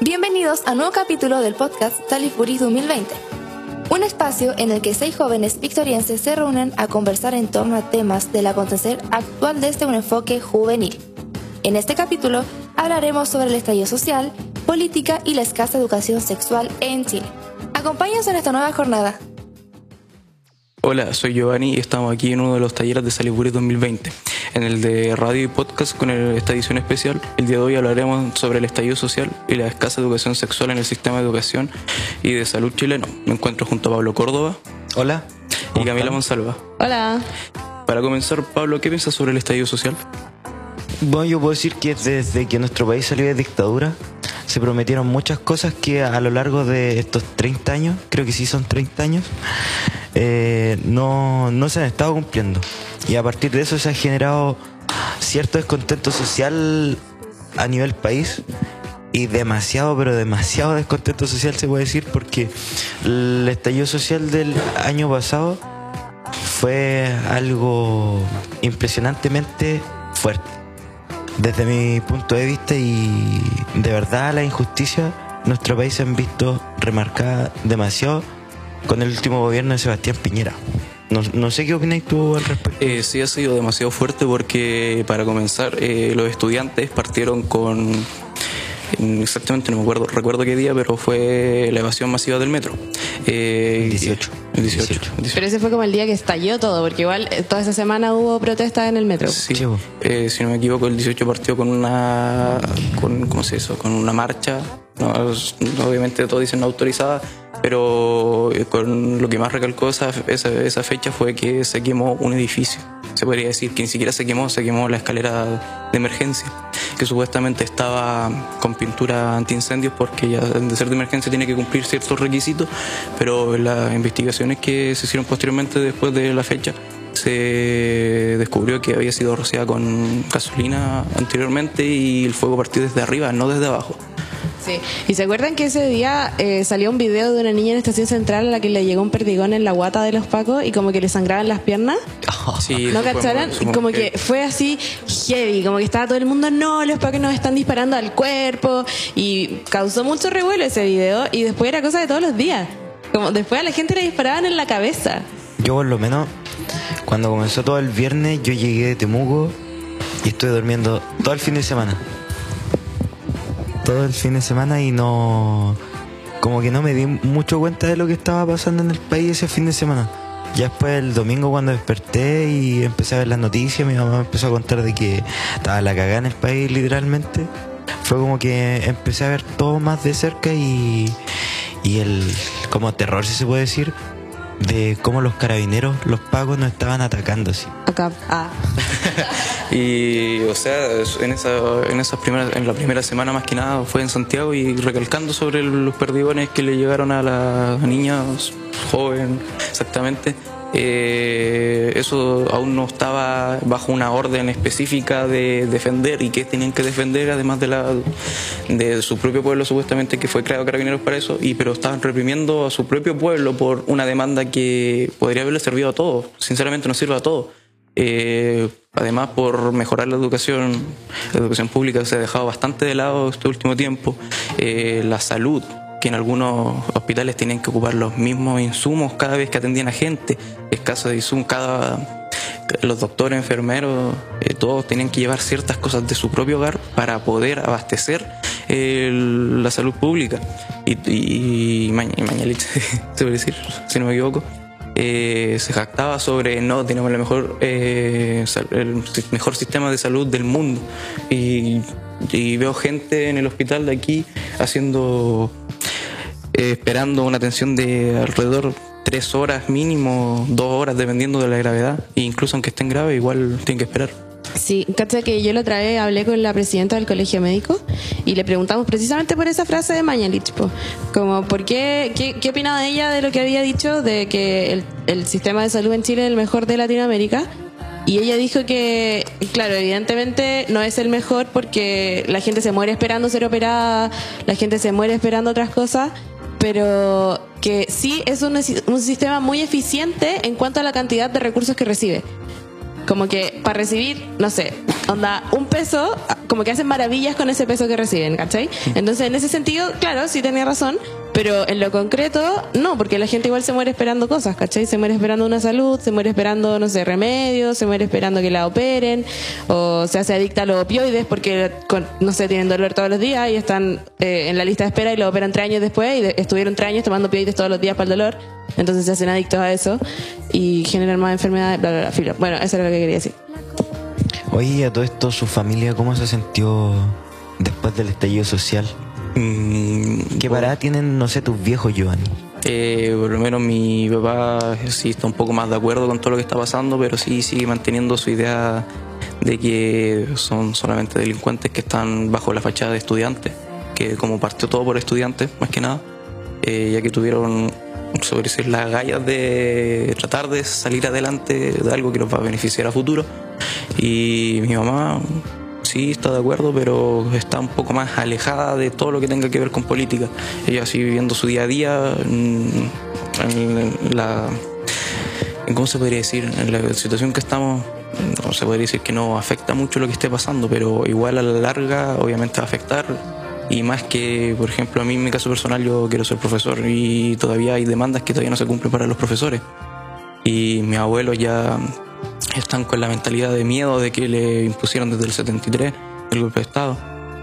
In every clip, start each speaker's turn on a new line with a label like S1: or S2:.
S1: Bienvenidos a un nuevo capítulo del podcast Talifuris 2020, un espacio en el que seis jóvenes victorienses se reúnen a conversar en torno a temas del acontecer actual desde un enfoque juvenil. En este capítulo hablaremos sobre el estallido social, política y la escasa educación sexual en Chile. Acompáñanos en esta nueva jornada.
S2: Hola, soy Giovanni y estamos aquí en uno de los talleres de Saliburis 2020, en el de radio y podcast con esta edición especial. El día de hoy hablaremos sobre el estallido social y la escasa educación sexual en el sistema de educación y de salud chileno. Me encuentro junto a Pablo Córdoba.
S3: Hola.
S2: Y Camila Monsalva.
S4: Hola.
S2: Para comenzar, Pablo, ¿qué piensas sobre el estallido social?
S3: Bueno, yo puedo decir que desde que nuestro país salió de dictadura, se prometieron muchas cosas que a lo largo de estos 30 años, creo que sí son 30 años, eh, no, no se han estado cumpliendo. Y a partir de eso se ha generado cierto descontento social a nivel país y demasiado, pero demasiado descontento social se puede decir porque el estallido social del año pasado fue algo impresionantemente fuerte desde mi punto de vista y de verdad la injusticia nuestro país se han visto remarcada demasiado con el último gobierno de Sebastián Piñera. No, sé qué opinas tú al respecto.
S2: Eh, sí, ha sido demasiado fuerte porque, para comenzar, eh, los estudiantes partieron con exactamente no me acuerdo, recuerdo qué día, pero fue la evasión masiva del metro.
S3: Eh, 18.
S2: 18.
S4: Pero ese fue como el día que estalló todo, porque igual eh, toda esa semana hubo protestas en el metro.
S2: Sí, eh, si no me equivoco, el 18 partió con una, con, ¿cómo se hizo? Con una marcha, no, obviamente todos dicen no autorizada, pero eh, con lo que más recalcó esa, esa, esa fecha fue que se quemó un edificio. Se podría decir que ni siquiera se quemó, se quemó la escalera de emergencia que supuestamente estaba con pintura antiincendios porque ya de ser de emergencia tiene que cumplir ciertos requisitos, pero en las investigaciones que se hicieron posteriormente después de la fecha se descubrió que había sido rociada con gasolina anteriormente y el fuego partió desde arriba, no desde abajo.
S4: Y se acuerdan que ese día eh, salió un video de una niña en estación central a la que le llegó un perdigón en la guata de los pacos y como que le sangraban las piernas.
S2: Sí,
S4: ¿No cacharon? Como que fue así heavy, como que estaba todo el mundo, no, los pacos nos están disparando al cuerpo y causó mucho revuelo ese video y después era cosa de todos los días. Como después a la gente le disparaban en la cabeza.
S3: Yo por lo menos, cuando comenzó todo el viernes, yo llegué de Temuco y estuve durmiendo todo el fin de semana todo el fin de semana y no. Como que no me di mucho cuenta de lo que estaba pasando en el país ese fin de semana. Ya después el domingo cuando desperté y empecé a ver las noticias, mi mamá me empezó a contar de que estaba la cagada en el país literalmente. Fue como que empecé a ver todo más de cerca y, y el como terror si se puede decir de cómo los carabineros, los pagos nos estaban atacando así.
S4: Acá. Ah.
S2: y o sea, en esa, en esas primeras, en la primera semana más que nada fue en Santiago y recalcando sobre los perdigones que le llegaron a las niñas joven, exactamente. Eh, eso aún no estaba bajo una orden específica de defender y que tenían que defender además de la de su propio pueblo supuestamente que fue creado carabineros para eso y pero estaban reprimiendo a su propio pueblo por una demanda que podría haberle servido a todos. Sinceramente no sirve a todos. Eh, además por mejorar la educación la educación pública se ha dejado bastante de lado este último tiempo. Eh, la salud que en algunos hospitales tenían que ocupar los mismos insumos cada vez que atendían a gente, escaso de insumos, cada los doctores, enfermeros, eh, todos tenían que llevar ciertas cosas de su propio hogar para poder abastecer la salud pública. Y, y, Mañalich, se puede decir, si no me equivoco, eh, se jactaba sobre no, tenemos el mejor, eh, el mejor sistema de salud del mundo. Y, y veo gente en el hospital de aquí haciendo eh, esperando una atención de alrededor tres horas mínimo, dos horas, dependiendo de la gravedad. E incluso aunque estén graves, igual tienen que esperar.
S4: Sí, cacha que yo la otra vez hablé con la presidenta del colegio médico y le preguntamos precisamente por esa frase de Mañalich, como por qué, qué, opinaba ella de lo que había dicho de que el sistema de salud en Chile es el mejor de Latinoamérica. Y ella dijo que, claro, evidentemente no es el mejor porque la gente se muere esperando ser operada, la gente se muere esperando otras cosas, pero que sí es un, un, sistema muy eficiente en cuanto a la cantidad de recursos que recibe. como que para recibir, no sé, onda, un peso, como que hacen maravillas con ese peso que reciben, ¿cachai? Entonces, en ese sentido, claro, sí tenía razón, pero en lo concreto, no, porque la gente igual se muere esperando cosas, ¿cachai? Se muere esperando una salud, se muere esperando, no sé, remedios, se muere esperando que la operen, o se hace adicta a los opioides porque, con- no sé, tienen dolor todos los días y están eh, en la lista de espera y lo operan tres años después y estuvieron tres años tomando opioides todos los días para el dolor, entonces se hacen adictos a eso y generan más enfermedades, bla, bla, bla, filo. Bueno, eso era lo que quería decir.
S3: Oye, a todo esto, su familia, ¿cómo se sintió después del estallido social?
S2: Mm,
S3: ¿Qué parada tienen, no sé, tus viejos, Giovanni?
S2: Eh, por lo menos mi papá sí está un poco más de acuerdo con todo lo que está pasando, pero sí sigue manteniendo su idea de que son solamente delincuentes que están bajo la fachada de estudiantes, que como partió todo por estudiantes, más que nada, eh, ya que tuvieron, sobre decir, las gallas de tratar de salir adelante de algo que los va a beneficiar a futuro. Y mi mamá sí está de acuerdo, pero está un poco más alejada de todo lo que tenga que ver con política. Ella sigue viviendo su día a día en, en la... ¿Cómo se podría decir? En la situación que estamos, no se podría decir que no afecta mucho lo que esté pasando, pero igual a la larga obviamente va a afectar. Y más que, por ejemplo, a mí en mi caso personal yo quiero ser profesor y todavía hay demandas que todavía no se cumplen para los profesores. Y mis abuelos ya están con la mentalidad de miedo de que le impusieron desde el 73 el golpe de Estado.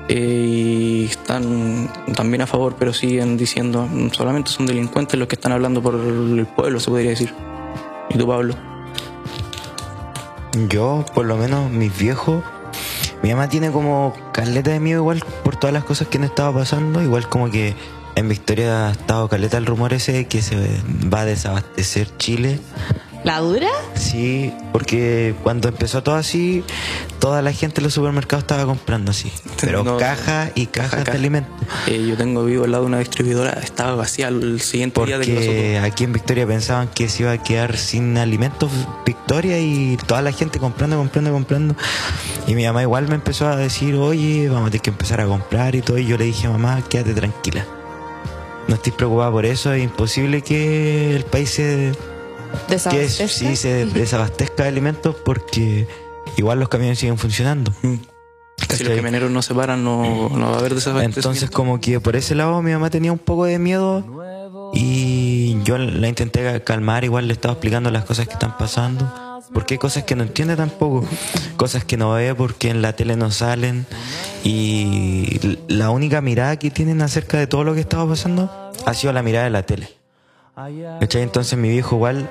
S2: Eh, y están también a favor, pero siguen diciendo "Mm, solamente son delincuentes los que están hablando por el pueblo, se podría decir. ¿Y tú, Pablo?
S3: Yo, por lo menos, mis viejos, mi mamá tiene como caleta de miedo igual por todas las cosas que han estado pasando, igual como que en Victoria ha estado caleta el rumor ese de que se va a desabastecer Chile.
S4: ¿La dura?
S3: Sí, porque cuando empezó todo así, toda la gente en los supermercados estaba comprando así. Pero
S2: No,
S3: cajas y cajas
S2: caja,
S3: de
S2: caja.
S3: alimentos.
S2: Eh, yo tengo vivo al lado de una distribuidora, estaba vacía el siguiente día de
S3: aquí en Victoria pensaban que se iba a quedar sin alimentos Victoria y toda la gente comprando, comprando, comprando. Y mi mamá igual me empezó a decir, oye, vamos a tener que empezar a comprar y todo. Y yo le dije, mamá, quédate tranquila. No estoy preocupada por eso, es imposible que el país se, que
S4: Desabastezca.
S3: sí, se desabastezca de alimentos porque igual los camiones siguen funcionando.
S2: Mm. Si los camioneros no se paran, no, no va a haber desabastecimiento.
S3: Entonces como que por ese lado mi mamá tenía un poco de miedo y yo la intenté calmar, igual le estaba explicando las cosas que están pasando, porque hay cosas que no entiende tampoco, cosas que no ve porque en la tele no salen y la única mirada que tienen acerca de todo lo que estaba pasando ha sido la mirada de la tele. ¿Cachai? Entonces mi viejo igual,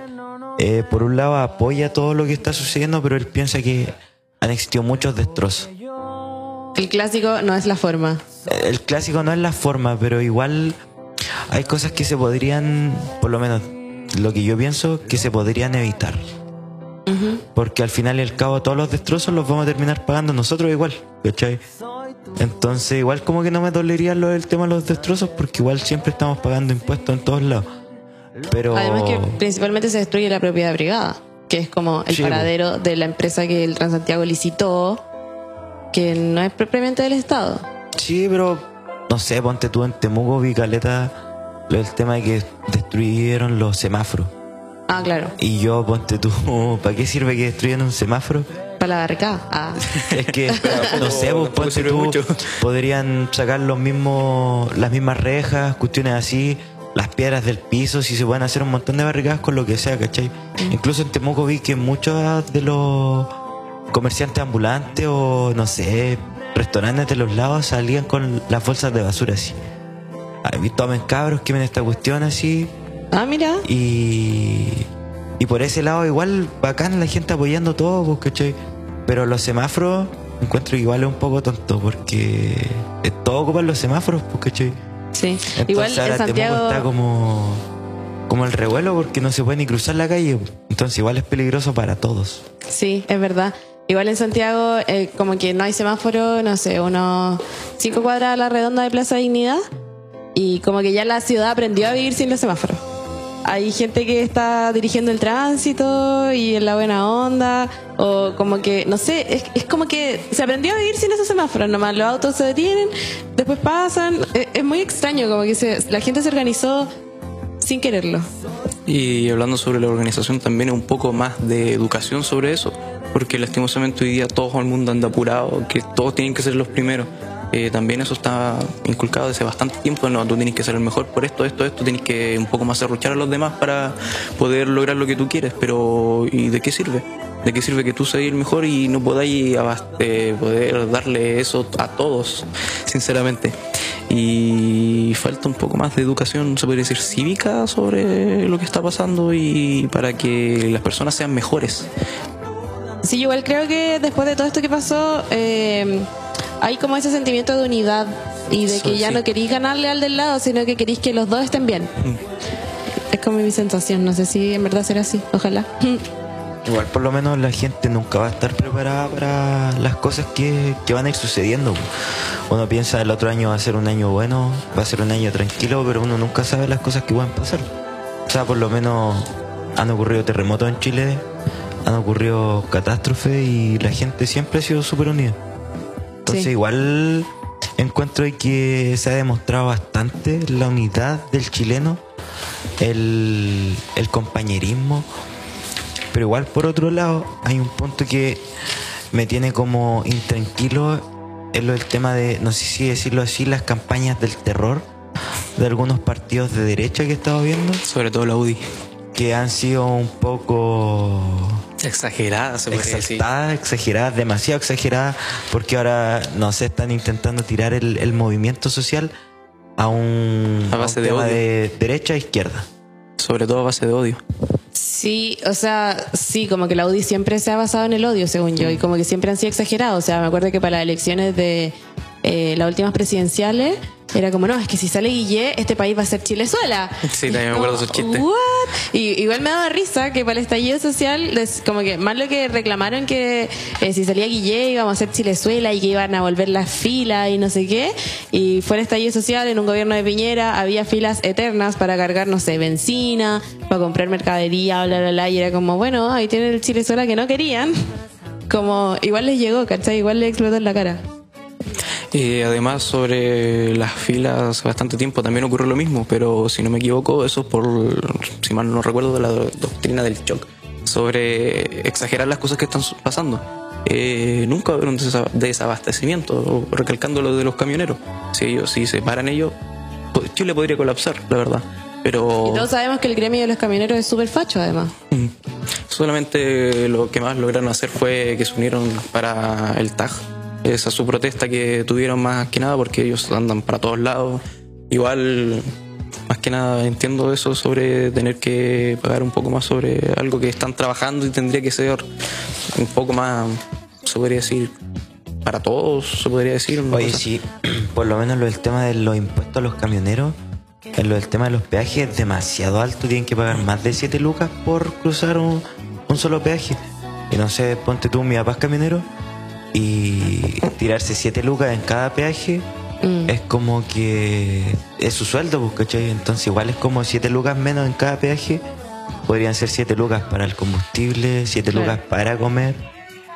S3: eh, por un lado apoya todo lo que está sucediendo, pero él piensa que han existido muchos destrozos.
S4: El clásico no es la forma.
S3: El clásico no es la forma, pero igual hay cosas que se podrían, por lo menos lo que yo pienso, que se podrían evitar. Porque al final y al cabo todos los destrozos los vamos a terminar pagando nosotros igual, ¿cachai? Entonces igual como que no me dolería lo del tema de los destrozos porque igual siempre estamos pagando impuestos en todos lados. Pero...
S4: Además que principalmente se destruye la propiedad privada, que es como el
S3: Sí, po.
S4: paradero de la empresa que el Transantiago licitó, que no es propiamente del Estado.
S3: Sí, pero no sé, ponte tú en Temuco, vi caleta lo del tema de que destruyeron los semáforos.
S4: Ah, claro,
S3: Y yo, ponte tú, ¿para qué sirve que destruyan un semáforo?
S4: para la barricada. Ah.
S3: Es que, no sé, pues, ponte tú,
S2: mucho.
S3: podrían sacar los mismos, las mismas rejas, cuestiones así, las piedras del piso, si se pueden hacer un montón de barricadas con lo que sea, ¿cachai? Incluso en Temuco vi que muchos de los comerciantes ambulantes o, no sé, restaurantes de los lados salían con las bolsas de basura así. He visto a cabros que ven esta cuestión así,
S4: ah, mira.
S3: y, y por ese lado igual bacán la gente apoyando todo, pues, ¿cachai? Pero los semáforos encuentro que igual es un poco tonto porque todo ocupan los semáforos, pues, ¿cachai?
S4: Sí.
S3: Entonces
S4: Igual en
S3: ahora Temuco
S4: Santiago.
S3: está como, como el revuelo porque no se puede ni cruzar la calle. Entonces igual es peligroso para todos.
S4: Sí, es verdad. Igual en Santiago, eh, como que no hay semáforo, no sé, unos cinco cuadras a la redonda de Plaza Dignidad. Y como que ya la ciudad aprendió a vivir sin los semáforos. Hay gente que está dirigiendo el tránsito y en la buena onda, o como que, no sé, es, es como que se aprendió a vivir sin esos semáforos. Nomás los autos se detienen, después pasan. Es, es muy extraño, como que se, la gente se organizó sin quererlo.
S2: Y hablando sobre la organización, también un poco más de educación sobre eso. porque lastimosamente hoy día todo el mundo anda apurado, que todos tienen que ser los primeros. Eh, también eso está inculcado desde bastante tiempo, no, tú tienes que ser el mejor por esto, esto, esto, tienes que un poco más arruchar a los demás para poder lograr lo que tú quieres, pero ¿y de qué sirve? ¿De qué sirve que tú seas el mejor y no podáis eh, poder darle eso a todos, sinceramente? Y falta un poco más de educación, se podría decir, cívica sobre lo que está pasando y para que las personas sean mejores.
S4: Sí, igual creo que después de todo esto que pasó, eh, hay como ese sentimiento de unidad y de que ya no queréis ganarle al del lado, sino que queréis que los dos estén bien. Mm. Es como mi sensación, no sé si en verdad será así, ojalá.
S3: Igual por lo menos la gente nunca va a estar preparada para las cosas que, que, van a ir sucediendo. Uno piensa el otro año va a ser un año bueno, va a ser un año tranquilo, pero uno nunca sabe las cosas que van a pasar. O sea, por lo menos han ocurrido terremotos en Chile, han ocurrido catástrofes y la gente siempre ha sido súper unida. Entonces igual encuentro que se ha demostrado bastante la unidad del chileno, el, el compañerismo, pero igual por otro lado hay un punto que me tiene como intranquilo en lo del tema de, no sé si decirlo así, las campañas del terror de algunos partidos de derecha que he estado viendo.
S2: Sobre todo la UDI.
S3: Que han sido un poco
S2: Exageradas, se
S3: Exaltadas, exageradas, demasiado exageradas, porque ahora, no sé, están intentando tirar el, movimiento social a un,
S2: a base de,
S3: tema de derecha e izquierda.
S2: Sobre todo a base de odio.
S4: Sí, o sea, sí, como que la UDI siempre se ha basado en el odio, según yo, y como que siempre han sido exagerados. O sea, me acuerdo que para las elecciones de eh, las últimas presidenciales, era como, no, es que si sale Guille, este país va a ser Chilezuela.
S2: Sí, también me acuerdo esos chistes.
S4: Y igual me daba risa que para el estallido social, como que más lo que reclamaron que eh, si salía Guille íbamos a ser Chilezuela y que iban a volver las filas y no sé qué. Y fue el estallido social en un gobierno de Piñera, había filas eternas para cargar, no sé, benzina, para comprar mercadería, bla, bla, bla. Y era como, bueno, ahí tienen el Chilezuela que no querían. Como, igual les llegó, ¿cachai? Igual les explotó en la cara.
S2: Y además sobre las filas hace bastante tiempo también ocurrió lo mismo, pero si no me equivoco, eso es por, si mal no recuerdo, de la doctrina del shock, sobre exagerar las cosas que están pasando. Eh, nunca haber un desabastecimiento, recalcando lo de los camioneros. Si ellos, si se paran ellos, Chile podría colapsar, la verdad. Pero...
S4: Y todos sabemos que el gremio de los camioneros es súper facho, además. Mm.
S2: Solamente lo que más lograron hacer fue que se unieron para el TAG, esa es su protesta que tuvieron más que nada porque ellos andan para todos lados. Igual, más que nada entiendo eso sobre tener que pagar un poco más sobre algo que están trabajando y tendría que ser un poco más, se podría decir, para todos, se podría decir.
S3: Oye, sí, por lo menos lo del tema de los impuestos a los camioneros, en lo del tema de los peajes es demasiado alto, tienen que pagar más de 7 lucas por cruzar un, un solo peaje. Y no sé, ponte tú, mi papá es camionero y tirarse 7 lucas en cada peaje mm. es como que es su sueldo, pues, ¿cachai? Entonces igual es como 7 lucas menos en cada peaje. Podrían ser 7 lucas para el combustible, 7 lucas para comer.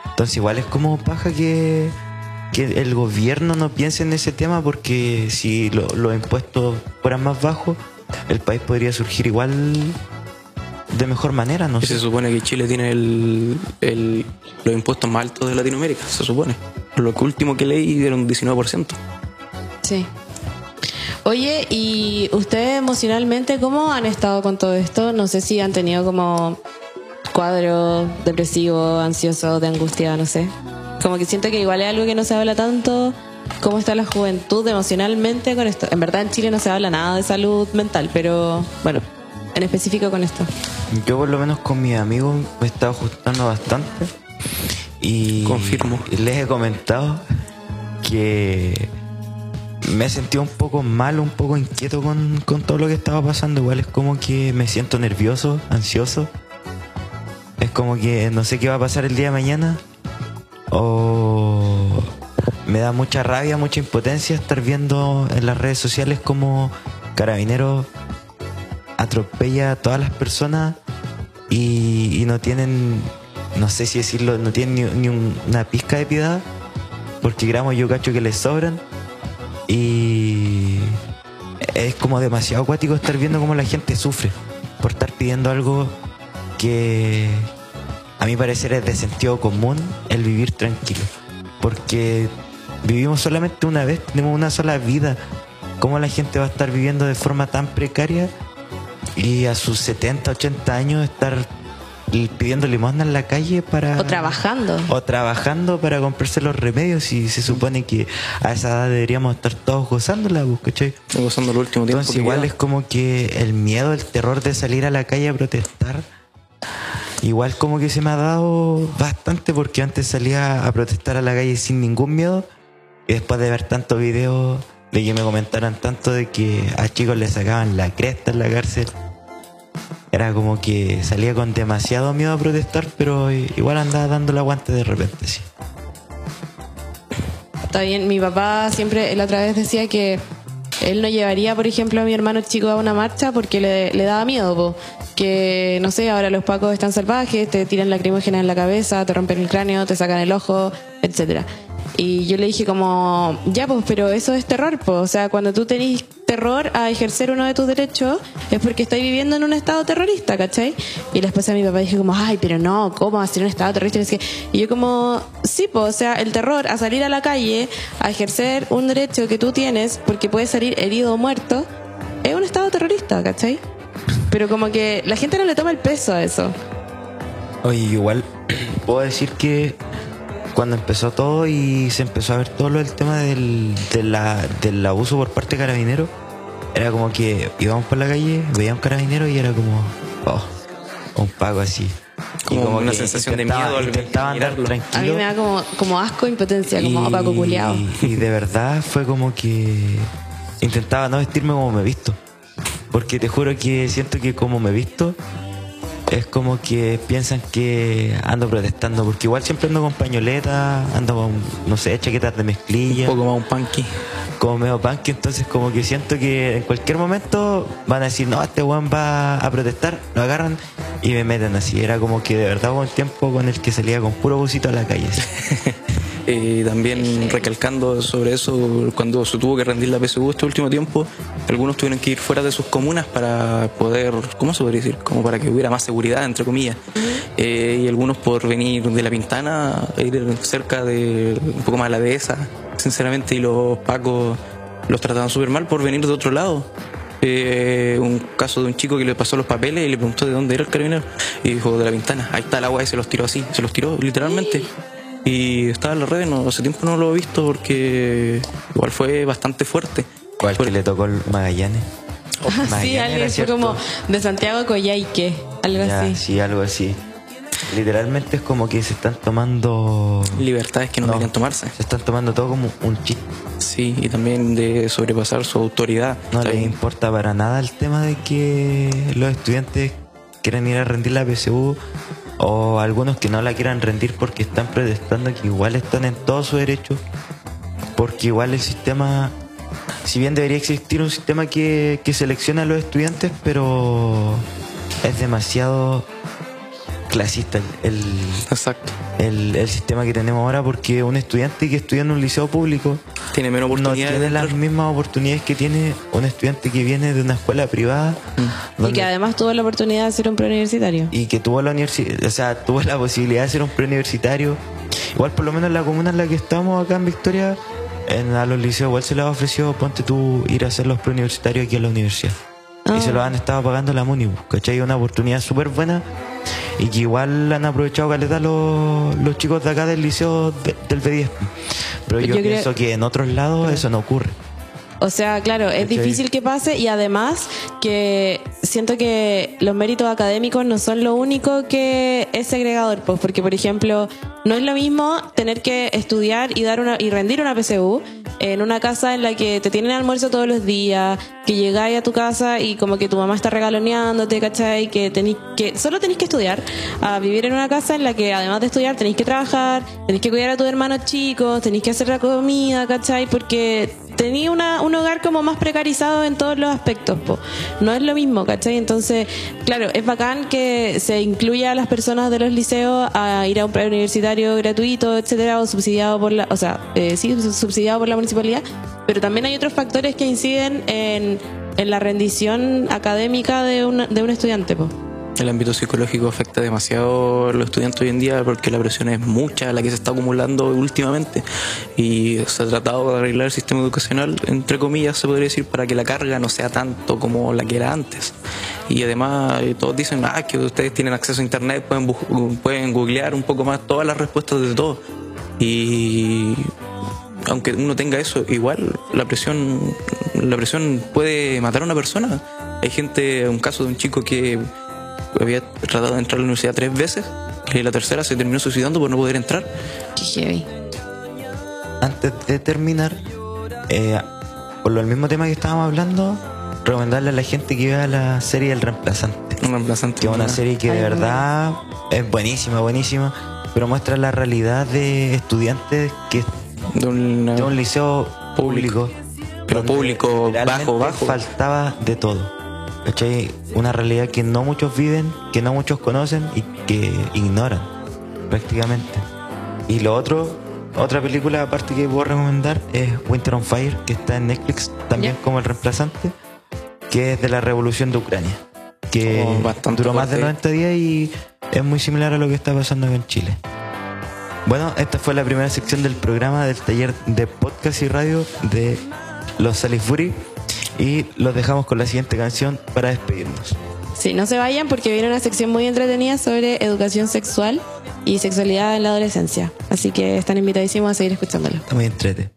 S3: Entonces igual es como paja que, que el gobierno no piense en ese tema porque si los impuestos fueran más bajos, el país podría surgir igual de mejor manera, no
S2: sé. Se supone que Chile tiene el, el, los impuestos más altos de Latinoamérica, se supone. Lo que último que leí era un 19%.
S4: Sí. Oye, ¿y ustedes emocionalmente cómo han estado con todo esto? No sé si han tenido como cuadro depresivo, ansioso, de angustia, no sé. Como que siento que igual es algo que no se habla tanto. ¿Cómo está la juventud emocionalmente con esto? En verdad en Chile no se habla nada de salud mental, pero bueno, en específico con esto.
S3: Yo por lo menos con mis amigos me he estado ajustando bastante y
S2: confirmo.
S3: Les he comentado que me he sentido un poco mal, un poco inquieto con, con todo lo que estaba pasando. Igual es como que me siento nervioso, ansioso. Es como que no sé qué va a pasar el día de mañana. O me da mucha rabia, mucha impotencia estar viendo en las redes sociales como carabineros atropella a todas las personas y, no tienen, no sé si decirlo, no tienen ni, una pizca de piedad, porque gramos yo cacho que les sobran y es como demasiado acuático estar viendo cómo la gente sufre por estar pidiendo algo que, a mi parecer es de sentido común el vivir tranquilo. Porque vivimos solamente una vez, tenemos una sola vida. ¿Cómo la gente va a estar viviendo de forma tan precaria y a sus 70, 80 años estar pidiendo limosna en la calle para...
S4: O trabajando.
S3: O trabajando para comprarse los remedios y se supone que a esa edad deberíamos estar todos gozándola, pues, ¿cachai?
S2: Gozando el último tiempo.
S3: Entonces igual es como que el miedo, el terror de salir a la calle a protestar, igual como que se me ha dado bastante porque antes salía a protestar a la calle sin ningún miedo y después de ver tantos videos de que me comentaran tanto de que a chicos les sacaban la cresta en la cárcel era como que salía con demasiado miedo a protestar, pero igual andaba dando la aguante de repente, sí.
S4: Está bien, mi papá siempre la otra vez decía que él no llevaría, por ejemplo, a mi hermano chico a una marcha porque le, le daba miedo, que no sé, ahora los pacos están salvajes, te tiran lacrimógenas en la cabeza, te rompen el cráneo, te sacan el ojo, etcétera. Y yo le dije como, ya pues, pero eso es terror, pues. O sea, cuando tú tenés terror a ejercer uno de tus derechos, es porque estás viviendo en un estado terrorista, ¿cachai? Y después a mi papá dije como, ay, pero no, ¿cómo hacer un estado terrorista? Y yo como, sí, pues, o sea, el terror a salir a la calle, a ejercer un derecho que tú tienes, porque puedes salir herido o muerto, es un estado terrorista, ¿cachai? Pero como que la gente no le toma el peso a eso.
S3: Oye, igual puedo decir que cuando empezó todo y se empezó a ver todo lo del tema del, del abuso por parte de carabineros, era como que íbamos por la calle, veíamos carabinero y era como, oh, un pago así.
S2: Como, una sensación de miedo al
S3: intentaban dar tranquilo.
S4: A mí me da como, como asco, impotencia, como Paco culiado.
S3: Y de verdad fue como que intentaba no vestirme como me he visto. Porque te juro que siento que como me he visto, es como que piensan que ando protestando, porque igual siempre ando con pañoleta, ando con, no sé, chaquetas de mezclilla.
S2: Un poco más un punky.
S3: Como medio punky, entonces como que siento que en cualquier momento van a decir, no, este weón va a protestar, lo agarran y me meten así. Era como que de verdad hubo un tiempo con el que salía con puro busito a la calle.
S2: Eh, también recalcando sobre eso, cuando se tuvo que rendir la PSU este último tiempo, algunos tuvieron que ir fuera de sus comunas para poder, ¿cómo se podría decir? Como para que hubiera más seguridad, entre comillas. Eh, y algunos por venir de La Pintana, ir cerca de un poco más de la dehesa, sinceramente, y los pacos los trataban súper mal por venir de otro lado. Eh, un caso de un chico que le pasó los papeles y le preguntó de dónde era el carabinero y dijo de la ventana, ahí está el agua y se los tiró así, se los tiró literalmente. Y estaba en la red, no, hace tiempo no lo he visto porque igual fue bastante fuerte.
S3: ¿Cuál que le tocó el Magallanes?
S4: sí, alguien fue como de Santiago a Coyhaique, algo así.
S3: Sí, algo así. Literalmente es como que se están tomando...
S2: Libertades que no, deberían tomarse.
S3: Se están tomando todo como un chiste.
S2: Sí, y también de sobrepasar su autoridad.
S3: No les importa para nada el tema de que los estudiantes quieren ir a rendir la PSU o algunos que no la quieran rendir porque están protestando que igual están en todo su derecho, porque igual el sistema, si bien debería existir un sistema que, que selecciona a los estudiantes, pero es demasiado clasista el,
S2: Exacto.
S3: El, el, sistema que tenemos ahora porque un estudiante que estudia en un liceo público
S2: tiene menos oportunidades.
S3: No tiene las mismas oportunidades que tiene un estudiante que viene de una escuela privada.
S4: Mm. Y que además tuvo la oportunidad de ser un preuniversitario.
S3: Y que tuvo la universidad, o sea, tuvo la posibilidad de ser un preuniversitario. Igual por lo menos en la comuna en la que estamos acá en Victoria, en, a los liceos igual se les ha ofrecido, ponte tú, ir a hacer los preuniversitarios aquí en la universidad. Y se lo han estado pagando la MUNI, ¿cachai? Una oportunidad súper buena y que igual han aprovechado caleta los, los chicos de acá del liceo del B10. Pero yo, pienso que en otros lados eso no ocurre.
S4: O sea, claro, es difícil que pase y además que siento que los méritos académicos no son lo único que es segregador, pues porque por ejemplo, no es lo mismo tener que estudiar y dar una y rendir una PSU en una casa en la que te tienen almuerzo todos los días, que llegáis a tu casa y como que tu mamá está regaloneándote, ¿cachai? Que tenéis que solo tenéis que estudiar, a vivir en una casa en la que además de estudiar tenéis que trabajar, tenéis que cuidar a tus hermanos chicos, tenéis que hacer la comida, ¿cachai? Porque tenía una, un hogar como más precarizado en todos los aspectos, po. no es lo mismo, ¿cachai? Entonces, claro, es bacán que se incluya a las personas de los liceos a ir a un preuniversitario gratuito, etcétera, o subsidiado por la, o sea, eh, sí, subsidiado por la municipalidad, pero también hay otros factores que inciden en, la rendición académica de, una, de un estudiante, po.
S2: El ámbito psicológico afecta demasiado a los estudiantes hoy en día porque la presión es mucha, la que se está acumulando últimamente y se ha tratado de arreglar el sistema educacional, entre comillas, se podría decir, para que la carga no sea tanto como la que era antes. Y además eh, todos dicen, ah, que ustedes tienen acceso a internet, pueden, pueden googlear un poco más todas las respuestas de todo. Y aunque uno tenga eso, igual la presión, la presión puede matar a una persona. Hay gente, un caso de un chico que había tratado de entrar a la universidad tres veces y la tercera se terminó suicidando por no poder entrar.
S4: Qué heavy.
S3: Antes de terminar, eh, por lo mismo tema que estábamos hablando, recomendarle a la gente que vea la serie El Reemplazante.
S2: Un reemplazante.
S3: Que es una serie que de verdad es buenísima, buenísima, pero muestra la realidad de estudiantes que
S2: de un,
S3: de un liceo público.
S2: Pero
S3: donde
S2: público, bajo, bajo.
S3: Faltaba de todo. ¿Cachai? Una realidad que no muchos viven, que no muchos conocen y que ignoran, prácticamente. Y lo otro, otra película aparte que puedo recomendar es Winter on Fire, que está en Netflix, también como el reemplazante, que es de la revolución de Ucrania. Que
S2: Oh, bastante
S3: duró más de
S2: fuerte.
S3: 90 días y es muy similar a lo que está pasando acá en Chile. Bueno, esta fue la primera sección del programa del taller de podcast y radio de los Salisbury y los dejamos con la siguiente canción para despedirnos.
S4: Sí, no se vayan porque viene una sección muy entretenida sobre educación sexual y sexualidad en la adolescencia. Así que están invitadísimos a seguir escuchándolo.
S3: Está muy entrete.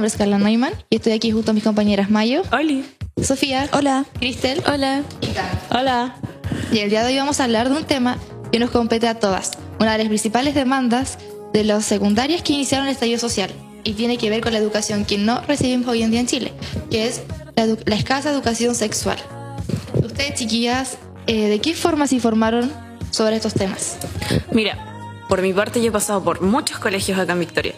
S1: Nombre es Carla Neumann y estoy aquí junto a mis compañeras Mayo,
S4: Oli.
S1: Sofía,
S4: Hola.
S1: Cristel
S4: Hola.
S1: y.
S4: Hola.
S1: Y el día de hoy vamos a hablar de un tema que nos compete a todas, una de las principales demandas de los secundarios que iniciaron el estallido social y tiene que ver con la educación que no recibimos hoy en día en Chile, que es la, edu- la escasa educación sexual. Ustedes, chiquillas, eh, ¿de qué forma se informaron sobre estos temas?
S5: Mira, por mi parte yo he pasado por muchos colegios acá en Victoria.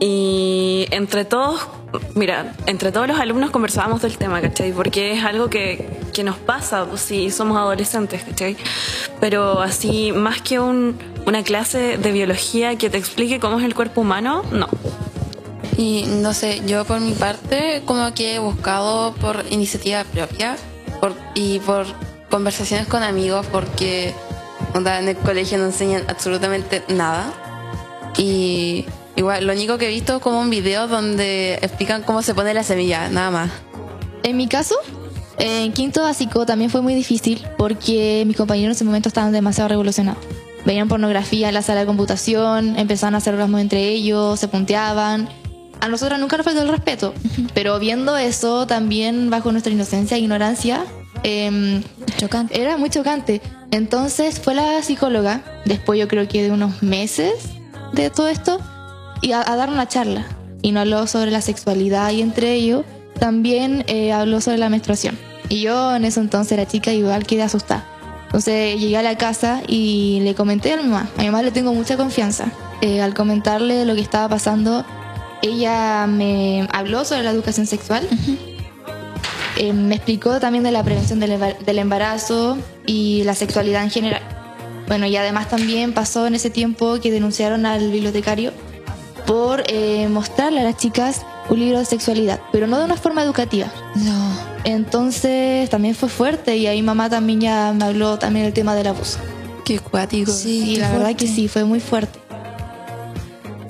S5: Y entre todos mira, entre todos los alumnos conversábamos del tema, ¿cachai? Porque es algo que, que nos pasa pues, si somos adolescentes, ¿cachai? Pero así, más que un, una clase de biología que te explique cómo es el cuerpo humano, no.
S6: Y no sé, yo por mi parte como que he buscado por iniciativa propia por, y por conversaciones con amigos porque onda, en el colegio no enseñan absolutamente nada. Y igual, lo único que he visto es como un video donde explican cómo se pone la semilla, nada más.
S1: En mi caso, en quinto básico también fue muy difícil porque mis compañeros en ese momento estaban demasiado revolucionados. Veían pornografía en la sala de computación, empezaban a hacer orgasmos entre ellos, se punteaban. A nosotros nunca nos faltó el respeto, pero viendo eso también bajo nuestra inocencia e ignorancia, em,
S7: Chocante.
S1: era muy chocante. Entonces fue la psicóloga, después yo creo que de unos meses de todo esto, y a, a dar una charla. Y no habló sobre la sexualidad y entre ellos también eh, habló sobre la menstruación. Y yo en ese entonces era chica y igual quedé asustada. Entonces llegué a la casa y le comenté a mi mamá. A mi mamá le tengo mucha confianza. Eh, al comentarle lo que estaba pasando, ella me habló sobre la educación sexual. Eh, me explicó también de la prevención del embarazo y la sexualidad en general. Bueno, y además también pasó en ese tiempo que denunciaron al bibliotecario por eh, mostrarle a las chicas un libro de sexualidad, pero no de una forma educativa.
S7: No.
S1: Entonces también fue fuerte y ahí mamá también ya me habló también del tema del abuso.
S6: Qué cuático.
S7: Sí,
S1: Y
S7: qué
S1: la verdad que sí, fue muy fuerte.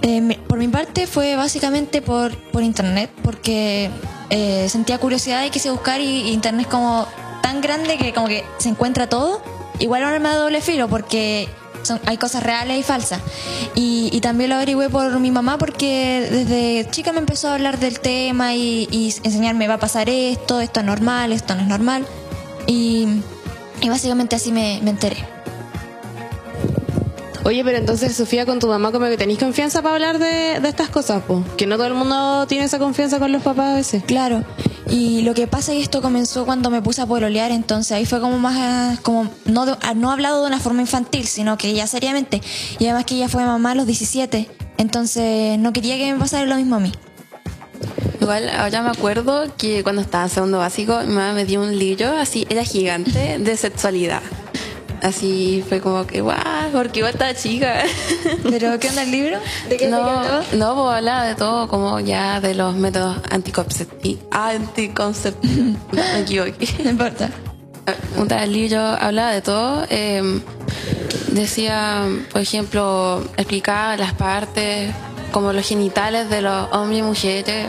S7: Eh, me- por mi parte fue básicamente por, por internet, porque eh, sentía curiosidad y quise buscar y, y internet es como tan grande que como que se encuentra todo. Igual un arma de doble filo porque son, hay cosas reales y falsas. Y, y también lo averigüé por mi mamá porque desde chica me empezó a hablar del tema y, y enseñarme va a pasar esto, esto es normal, esto no es normal. Y, y básicamente así me, me enteré.
S4: Oye, pero entonces, Sofía, con tu mamá, como que tenéis confianza para hablar de, de estas cosas, po. Que no todo el mundo tiene esa confianza con los papás a veces.
S7: Claro, y lo que pasa es que esto comenzó cuando me puse a pololear, entonces ahí fue como más, eh, como no, ah, no hablado de una forma infantil, sino que ya seriamente. Y además que ella fue mamá a los 17, entonces no quería que me pasara lo mismo a mí.
S6: Igual ahora me acuerdo que cuando estaba en segundo básico, mi mamá me dio un libro así, era gigante, de sexualidad. Así fue como que, guau, porque igual estaba chica.
S7: ¿Pero qué onda el libro? ¿De qué
S6: no, no, pues hablaba de todo, como ya de los métodos anticonceptivos. Anticonceptivos. me equivoqué.
S7: No importa.
S6: Un tal libro hablaba de todo. eh, decía, por ejemplo, explicaba las partes, como los genitales de los hombres y mujeres,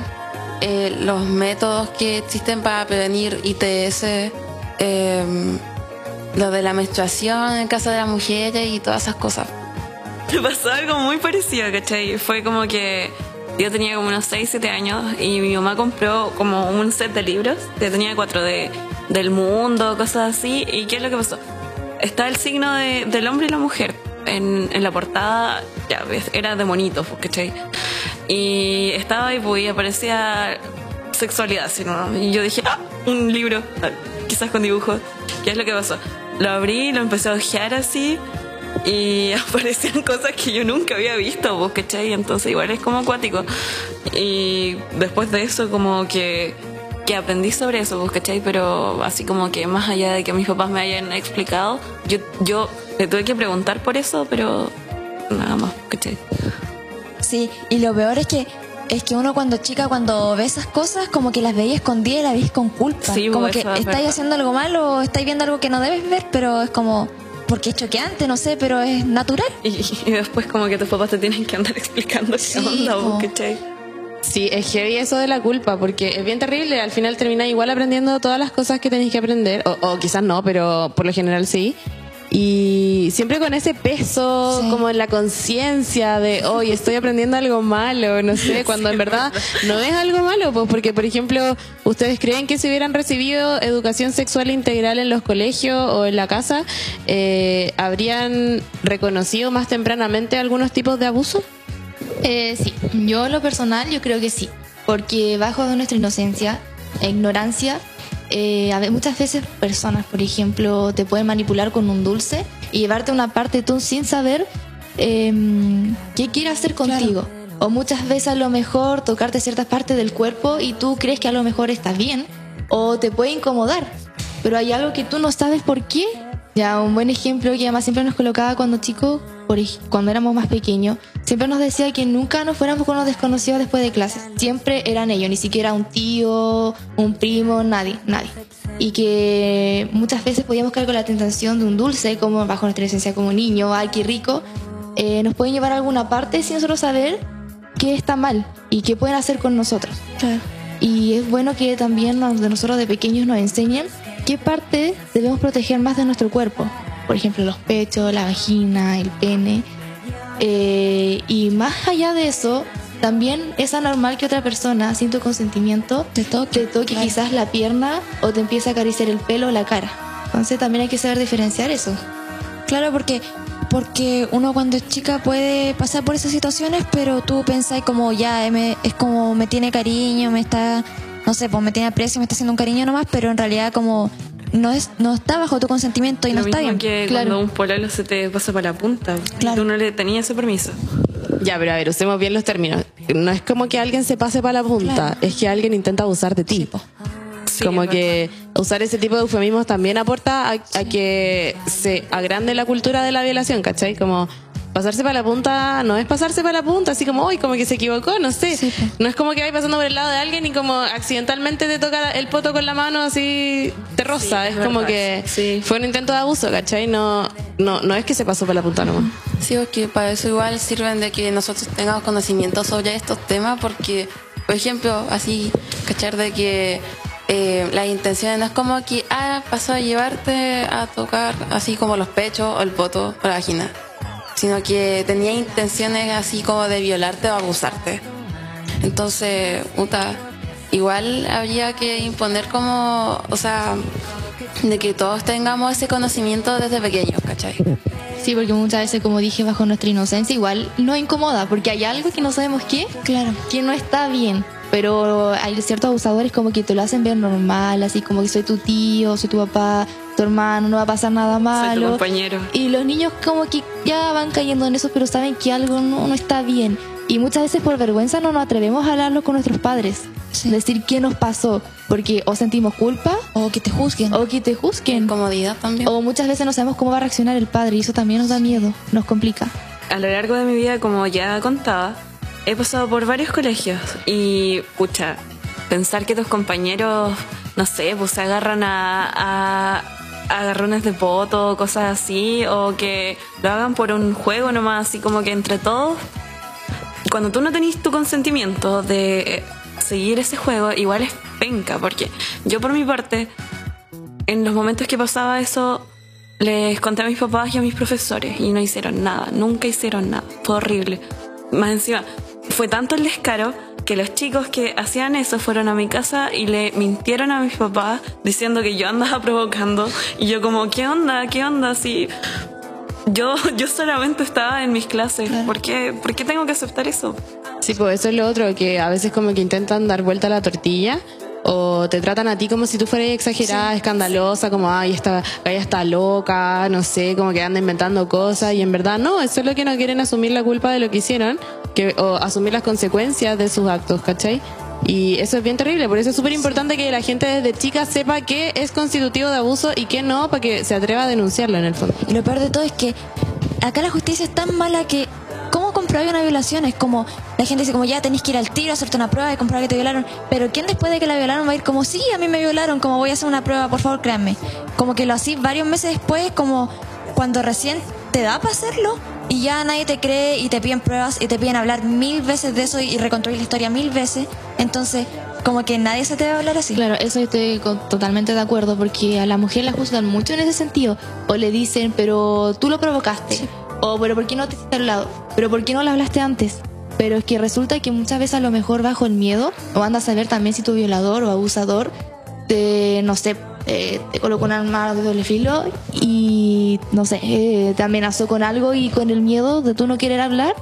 S6: eh, los métodos que existen para prevenir ITS, eh, lo de la menstruación en caso de las mujeres y todas esas cosas.
S5: Me pasó algo muy parecido, ¿cachai? Fue como que yo tenía como unos 6, 7 años y mi mamá compró como un set de libros, que tenía cuatro de, del mundo, cosas así. ¿Y qué es lo que pasó? Está el signo de- del hombre y la mujer. En, en la portada, ya ves, era de monitos, pues, ¿cachai? Y estaba ahí, pues, y aparecía sexualidad, ¿sí, no? Y yo dije, ah, un libro, quizás con dibujos. ¿Qué es lo que pasó? Lo abrí, lo empecé a ojear así y aparecían cosas que yo nunca había visto, ¿vos cachai? Entonces igual es como acuático. Y después de eso como que, que aprendí sobre eso, ¿vos cachai? Pero así como que más allá de que mis papás me hayan explicado, yo, yo le tuve que preguntar por eso, pero nada más, ¿cachai?
S7: Sí, y lo peor es que es que uno cuando chica, cuando ve esas cosas, como que las veía escondidas y las veis con culpa.
S5: Sí,
S7: como
S5: pues,
S7: que
S5: eso es
S7: estáis
S5: verdad.
S7: haciendo algo malo o estáis viendo algo que no debes ver, pero es como, porque es choqueante, no sé, pero es natural.
S5: Y, y después como que tus papás te tienen que andar explicando qué
S7: Sí,
S5: onda, ¿vos
S7: po.
S5: cachai?
S4: Sí, es heavy eso de la culpa, porque es bien terrible. Al final termináis igual aprendiendo todas las cosas que tenéis que aprender, o, o quizás no, pero por lo general sí. Y siempre con ese peso,
S7: Sí.
S4: como en la conciencia de, hoy estoy aprendiendo algo malo, no sé, cuando en verdad no es algo malo, pues porque, por ejemplo, ¿ustedes creen que si hubieran recibido educación sexual integral en los colegios o en la casa, eh, habrían reconocido más tempranamente algunos tipos de abuso?
S1: Eh, sí, yo lo personal yo creo que sí, porque bajo de nuestra inocencia e ignorancia, eh, a muchas veces personas, por ejemplo, te pueden manipular con un dulce y llevarte a una parte tú sin saber em, qué quiere hacer contigo. O muchas veces a lo mejor tocarte ciertas partes del cuerpo y tú crees que a lo mejor estás bien o te puede incomodar, pero hay algo que tú no sabes por qué. Ya, un buen ejemplo que además siempre nos colocaba cuando chicos, cuando éramos más pequeños, siempre nos decía que nunca nos fuéramos con los desconocidos después de clases. Siempre eran ellos, ni siquiera un tío, un primo, nadie, nadie. Y que muchas veces podíamos caer con la tentación de un dulce, como bajo nuestra esencia como niño, ay, qué rico, eh, nos pueden llevar a alguna parte sin nosotros saber qué está mal y qué pueden hacer con nosotros. Y es bueno que también nos- de nosotros de pequeños nos enseñen qué parte debemos proteger más de nuestro cuerpo. Por ejemplo, los pechos, la vagina, el pene. Eh, y más allá de eso, también es anormal que otra persona, sin tu consentimiento, te toque, quizás la pierna o te empiece a acariciar el pelo o la cara. Entonces también hay que saber diferenciar eso.
S7: Claro, porque porque uno cuando es chica puede pasar por esas situaciones, pero tú pensás como ya eh, me- es como me tiene cariño, me está no sé, pues me tiene aprecio, me está haciendo un cariño nomás, pero en realidad como no es no está bajo tu consentimiento y
S5: Lo
S7: no está bien.
S5: que
S1: Claro.
S5: cuando un pololo se te pasa para la punta.
S7: Claro.
S5: Tú no le tenías ese permiso.
S4: Ya, pero a ver, usemos bien los términos. No es como que alguien se pase para la punta,
S7: Claro.
S4: es que alguien intenta abusar de ti.
S5: Sí,
S4: como que usar ese tipo de eufemismos también aporta a, a que se agrande la cultura de la violación, ¿cachai? Como pasarse para la punta no es pasarse para la punta, así como, hoy como que se equivocó, no sé.
S7: Sí.
S4: No es como que vais pasando por el lado de alguien y como accidentalmente te toca el poto con la mano así te roza.
S5: Sí,
S4: es
S5: es
S4: como que
S5: Sí.
S4: fue un intento de abuso, ¿cachai? No, no, no es que se pasó para la punta nomás.
S6: Sí, porque para eso igual sirven de que nosotros tengamos conocimiento sobre estos temas, porque, por ejemplo, así, cachar de que eh, las intenciones no es como que, ah, pasó a llevarte a tocar así como los pechos o el poto o la vagina, sino que tenía intenciones así como de violarte o abusarte. Entonces, puta, igual habría que imponer como, o sea, de que todos tengamos ese conocimiento desde pequeños, ¿cachai?
S1: Sí, porque muchas veces, como dije, bajo nuestra inocencia, igual nos incomoda, porque hay algo que no sabemos qué,
S7: Claro.
S1: que no está bien. Pero hay ciertos abusadores como que te lo hacen ver normal, así como que soy tu tío, soy tu papá, tu hermano, no va a pasar nada
S5: Soy tu
S1: malo.
S5: compañero.
S1: Y los niños como que ya van cayendo en eso, pero saben que algo no, no está bien. Y muchas veces por vergüenza no nos atrevemos a hablarlo con nuestros padres.
S7: Sí.
S1: Decir qué nos pasó, porque o sentimos culpa
S7: O que te juzguen.
S1: o que te juzguen.
S6: Incomodidad también.
S1: O muchas veces no sabemos cómo va a reaccionar el padre y eso también nos da miedo, nos complica.
S5: A lo largo de mi vida, como ya contaba, he pasado por varios colegios y, pucha, pensar que tus compañeros, no sé, pues se agarran a, agarrones de poto, cosas así, o que lo hagan por un juego nomás, así como que entre todos. Cuando tú no tenés tu consentimiento de seguir ese juego, igual es penca, porque yo por mi parte, en los momentos que pasaba eso, les conté a mis papás y a mis profesores y no hicieron nada, nunca hicieron nada, fue horrible. Más encima, fue tanto el descaro que los chicos que hacían eso fueron a mi casa y le mintieron a mis papás diciendo que yo andaba provocando y yo como, ¿qué onda? ¿Qué onda? Si yo, yo solamente estaba en mis clases, ¿por qué, ¿por qué tengo que aceptar eso?
S4: Sí, pues eso es lo otro, que a veces como que intentan dar vuelta a la tortilla o te tratan a ti como si tú fueras exagerada, escandalosa, como, ay, esta ella está loca, no sé, como que anda inventando cosas y en verdad no, eso es lo que no quieren asumir la culpa de lo que hicieron que, o asumir las consecuencias de sus actos, ¿cachai? Y eso es bien terrible, por eso es súper importante que la gente desde chica sepa qué es constitutivo de abuso y qué no, para que se atreva a denunciarlo en el fondo.
S7: Y lo peor de todo es que acá la justicia es tan mala que ¿cómo comprobar una violación? Es como la gente dice como ya tenés que ir al tiro, hacerte una prueba y comprobar que te violaron. Pero ¿quién después de que la violaron va a ir como sí, a mí me violaron, como voy a hacer una prueba, por favor, créanme? Como que lo así varios meses después, como cuando recién te da para hacerlo y ya nadie te cree y te piden pruebas y te piden hablar mil veces de eso y reconstruir la historia mil veces. Entonces, como que nadie se te va a hablar así.
S1: Claro, eso estoy con- totalmente de acuerdo, porque a la mujer la juzgan mucho en ese sentido. O le dicen, pero tú lo provocaste. O, pero ¿por qué no te hiciste al lado? Pero ¿por qué no lo hablaste antes? Pero es que resulta que muchas veces a lo mejor bajo el miedo, o andas a saber también si tu violador o abusador te, no sé, eh, te colocó un arma de doble filo y, no sé, eh, te amenazó con algo y con el miedo de tú no querer hablar,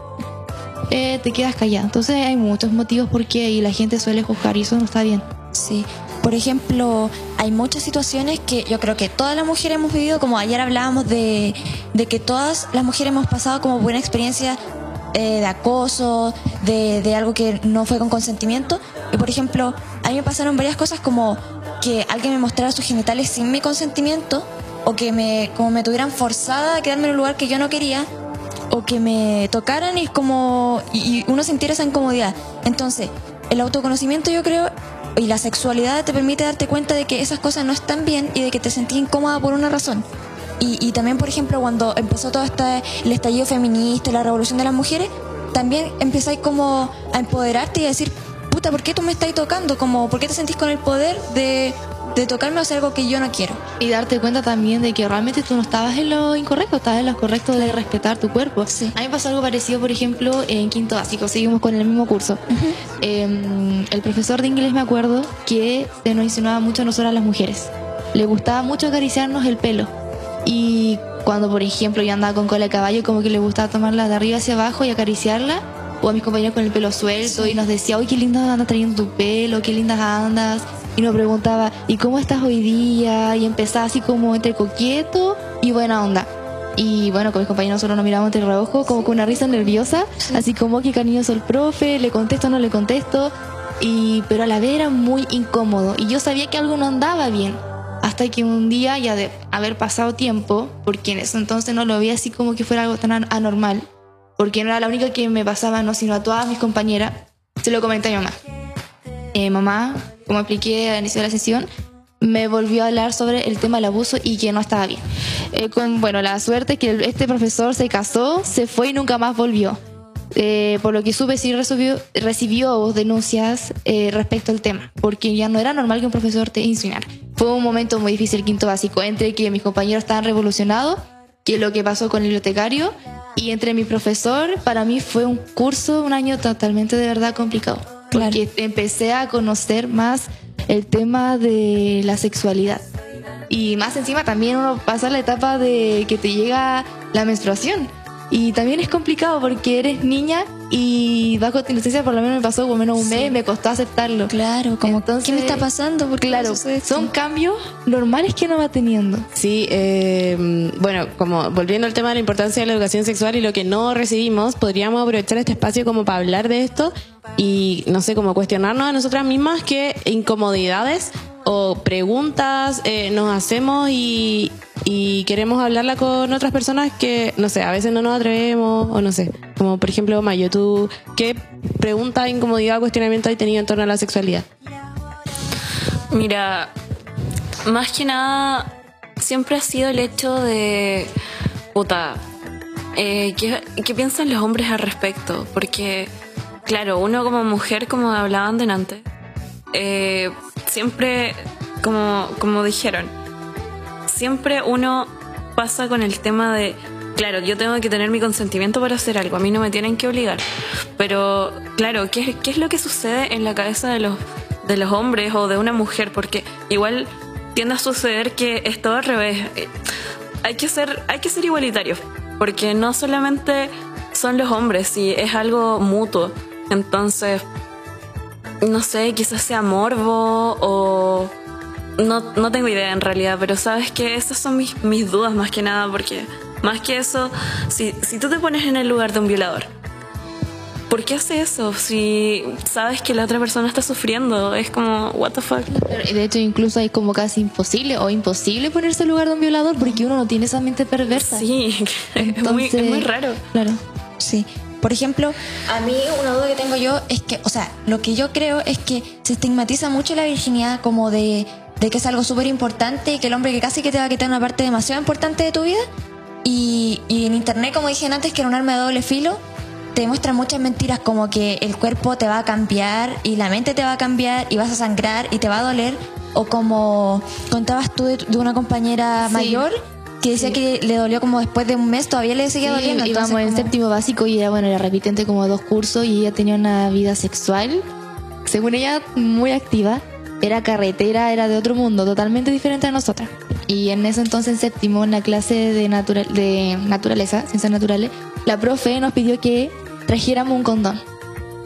S1: eh, te quedas callada. Entonces hay muchos motivos por qué y la gente suele juzgar y eso no está bien.
S7: Sí. Por ejemplo, hay muchas situaciones que yo creo que todas las mujeres hemos vivido, como ayer hablábamos de, de que todas las mujeres hemos pasado como buena experiencia eh, de acoso, de, de algo que no fue con consentimiento. Y por ejemplo, a mí me pasaron varias cosas como que alguien me mostrara sus genitales sin mi consentimiento, o que me, como me tuvieran forzada a quedarme en un lugar que yo no quería, o que me tocaran y como y, y uno sintiera esa incomodidad. Entonces, el autoconocimiento yo creo y la sexualidad te permite darte cuenta de que esas cosas no están bien y de que te sentís incómoda por una razón. Y, y también, por ejemplo, cuando empezó todo este el estallido feminista, la revolución de las mujeres, también empezáis como a empoderarte y a decir, puta, ¿por qué tú me estás tocando? Como, ¿por qué te sentís con el poder de, de tocarme hacer algo que yo no quiero?
S1: Y darte cuenta también de que realmente tú no estabas en lo incorrecto, estabas en lo correcto de respetar tu cuerpo.
S7: Sí.
S1: A mí me pasó algo parecido, por ejemplo, en quinto básico, seguimos con el mismo curso. Eh, el profesor de inglés me acuerdo que se nos insinuaba mucho a nosotras las mujeres. Le gustaba mucho acariciarnos el pelo. Y cuando, por ejemplo, yo andaba con cola de caballo, como que le gustaba tomarla de arriba hacia abajo y acariciarla. O a mis compañeros con el pelo suelto y nos decía, uy, qué linda andas trayendo tu pelo, qué lindas andas. Y nos preguntaba, ¿y cómo estás hoy día? Y empezaba así como entre coquieto y buena onda. Y bueno, con mis compañeros nosotros nos miramos entre reojo, como con una risa nerviosa, así como que cariñoso el profe, le contesto, no le contesto. Y, pero a la vez era muy incómodo y yo sabía que algo no andaba bien. Hasta que un día, ya de haber pasado tiempo, porque en ese entonces no lo veía así como que fuera algo tan an- anormal, porque no era la única que me pasaba, no, sino a todas mis compañeras, se lo comenté a mi mamá. Eh, mamá, como expliqué al inicio de la sesión, me volvió a hablar sobre el tema del abuso y que no estaba bien. Eh, con, bueno, la suerte es que este profesor se casó, se fue y nunca más volvió. Eh, por lo que supe, sí recibió, recibió denuncias eh, respecto al tema, porque ya no era normal que un profesor te insinuara. Fue un momento muy difícil, quinto básico, entre que mis compañeros estaban revolucionados, que lo que pasó con el bibliotecario, y entre mi profesor, para mí fue un curso, un año totalmente de verdad complicado.
S7: Claro.
S1: Porque empecé a conocer más el tema de la sexualidad. Y más encima también uno pasa la etapa de que te llega la menstruación. Y también es complicado porque eres niña y bajo tu inocencia por lo menos me pasó por lo menos un mes, me costó aceptarlo.
S7: Claro, como,
S1: Entonces,
S7: ¿qué me está pasando? ¿Por qué me
S1: Claro, son cambios normales que uno va teniendo.
S4: Sí, eh, bueno, como volviendo al tema de la importancia de la educación sexual y lo que no recibimos, podríamos aprovechar este espacio como para hablar de esto y, no sé, como cuestionarnos a nosotras mismas qué incomodidades o preguntas eh, nos hacemos y, y queremos hablarla con otras personas que, no sé, a veces no nos atrevemos o no sé, como por ejemplo Mayo, ¿tú qué pregunta, incomodidad o cuestionamiento has tenido en torno a la sexualidad?
S5: Mira, más que nada, siempre ha sido el hecho de. Puta. eh, ¿qué, qué piensan los hombres al respecto? Porque, claro, uno como mujer, como hablaban delante, eh, siempre, como, como dijeron, siempre uno pasa con el tema de, claro, yo tengo que tener mi consentimiento para hacer algo, a mí no me tienen que obligar. Pero, claro, ¿qué, qué es lo que sucede en la cabeza de los, de los hombres o de una mujer? Porque igual tiende a suceder que es todo al revés. Eh, Hay que ser, hay que ser igualitarios, porque no solamente son los hombres, y es algo mutuo. Entonces, no sé, quizás sea morbo o no, no tengo idea en realidad, pero sabes que esas son mis, mis dudas más que nada, porque más que eso, si, si tú te pones en el lugar de un violador, ¿por qué hace eso? Si sabes que la otra persona está sufriendo, es como, what the fuck.
S1: De hecho incluso es como casi imposible o imposible ponerse en lugar de un violador porque uno no tiene esa mente perversa.
S5: Sí, es, muy, es muy raro.
S1: Claro.
S7: Sí. Por ejemplo, a mí una duda que tengo yo es que, o sea, lo que yo creo es que se estigmatiza mucho la virginidad como de, de que es algo súper importante y que el hombre que casi que te va a quitar una parte demasiado importante de tu vida. Y, y en internet, como dije antes, que era un arma de doble filo, te muestran muchas mentiras como que el cuerpo te va a cambiar y la mente te va a cambiar y vas a sangrar y te va a doler. O como contabas tú de, de una compañera
S1: Sí.
S7: mayor que decía que le dolió como después de un mes, todavía le seguía
S1: Sí,
S7: doliendo.
S1: íbamos en
S7: como-
S1: séptimo básico y era bueno, era repitente como dos cursos y ella tenía una vida sexual, según ella, muy activa. Era carretera, era de otro mundo, totalmente diferente a nosotras. Y en ese entonces, en séptimo, en la clase de, natural, de naturaleza, ciencias naturales, la profe nos pidió que trajéramos un condón.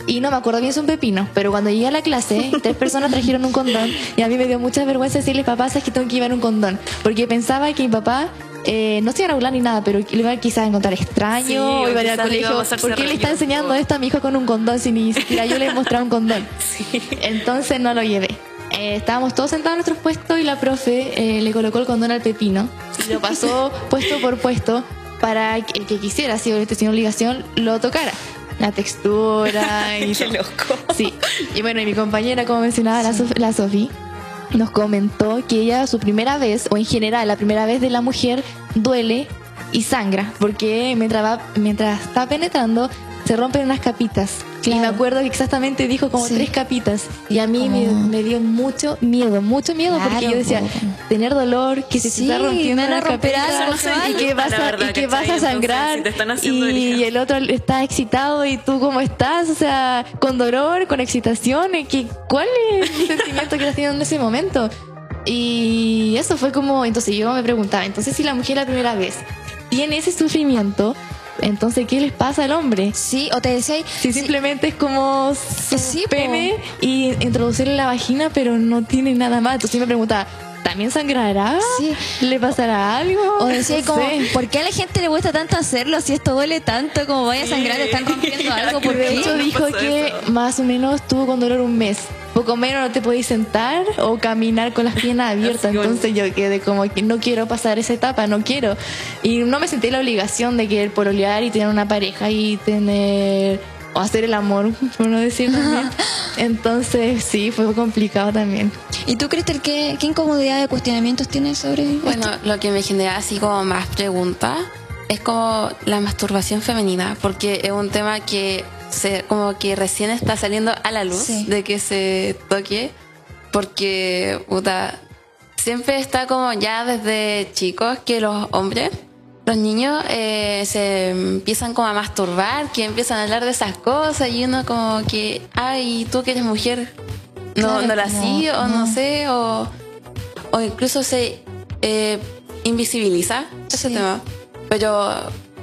S1: Y no me acuerdo bien, es un pepino, pero cuando llegué a la clase, tres personas trajeron un condón y a mí me dio mucha vergüenza decirle, papá, sabes que tengo que llevar un condón, porque pensaba que mi papá eh, no se iban a burlar ni nada, pero le iban quizás a encontrar extraño,
S5: Sí,
S1: o iban al colegio. ¿Por qué le está enseñando esto a mi hijo con un condón si ni siquiera yo le he mostrado un condón? Entonces no lo llevé. Eh, estábamos todos sentados en nuestros puestos y la profe eh, le colocó el condón al pepino y lo pasó puesto por puesto para que el que quisiera, si obviamente sin obligación, lo tocara. La textura y
S5: Qué loco.
S1: Sí, y bueno, y mi compañera, como mencionaba la, Sof- la Sofi, nos comentó que ella su primera vez, o en general la primera vez de la mujer, duele y sangra, porque mientras, va, mientras está penetrando se rompen unas capitas. Y
S7: Claro.
S1: me acuerdo que exactamente dijo como
S7: Sí.
S1: tres capitas. Y a mí me,
S7: Como-
S1: me dio mucho miedo, mucho miedo, porque
S7: Claro,
S1: yo decía, tener dolor, que se
S7: Sí,
S1: te está rompiendo
S7: van a
S1: una
S7: romper algo,
S1: y que vas a,
S5: verdad,
S1: y que vas a
S5: Entonces,
S1: sangrar
S5: si te están haciendo
S1: y,
S5: herida.
S1: el otro está excitado y tú cómo estás, o sea, con dolor, con excitación, y que, ¿cuál es el sentimiento que estás teniendo en ese momento? Y eso fue como, entonces yo me preguntaba, entonces si la mujer la primera vez tiene ese sufrimiento, entonces ¿qué les pasa al hombre?
S7: Sí, o te decía,
S1: Si simplemente es como su
S7: Sí, po.
S1: pene y introducirle la vagina, pero no tiene nada más. Entonces me preguntaba, ¿también sangrará?
S7: Sí.
S1: ¿Le pasará algo?
S7: o decía
S1: No
S7: como,
S1: sé.
S7: ¿por qué a la gente le cuesta tanto hacerlo si esto duele tanto? Como vaya a sangrar, te están rompiendo algo. ¿Por
S1: de hecho dijo que
S5: eso.
S1: más o menos estuvo con dolor un mes. Poco menos no te podías sentar o caminar con las piernas abiertas.
S5: Así, bueno.
S1: Entonces yo quedé como que no quiero pasar esa etapa, no quiero. Y no me sentí la obligación de querer pololear y tener una pareja y tener o hacer el amor, por no decir también. Entonces sí, fue complicado también.
S7: ¿Y tú, Cristel, qué, qué incomodidad de cuestionamientos tienes sobre
S6: Bueno, lo que me genera así como más preguntas es como la masturbación femenina, porque es un tema que se, como que recién está saliendo a la luz
S7: Sí.
S6: de que se toque, porque puta, siempre está como ya desde chicos que los hombres, los niños eh, se empiezan como a masturbar, que empiezan a hablar de esas cosas y uno como que, ay, tú que eres mujer, no,
S7: Claro,
S6: no la hacía o no
S7: no.
S6: sé, o, o incluso se eh, invisibiliza ese
S7: Sí.
S6: tema. Pero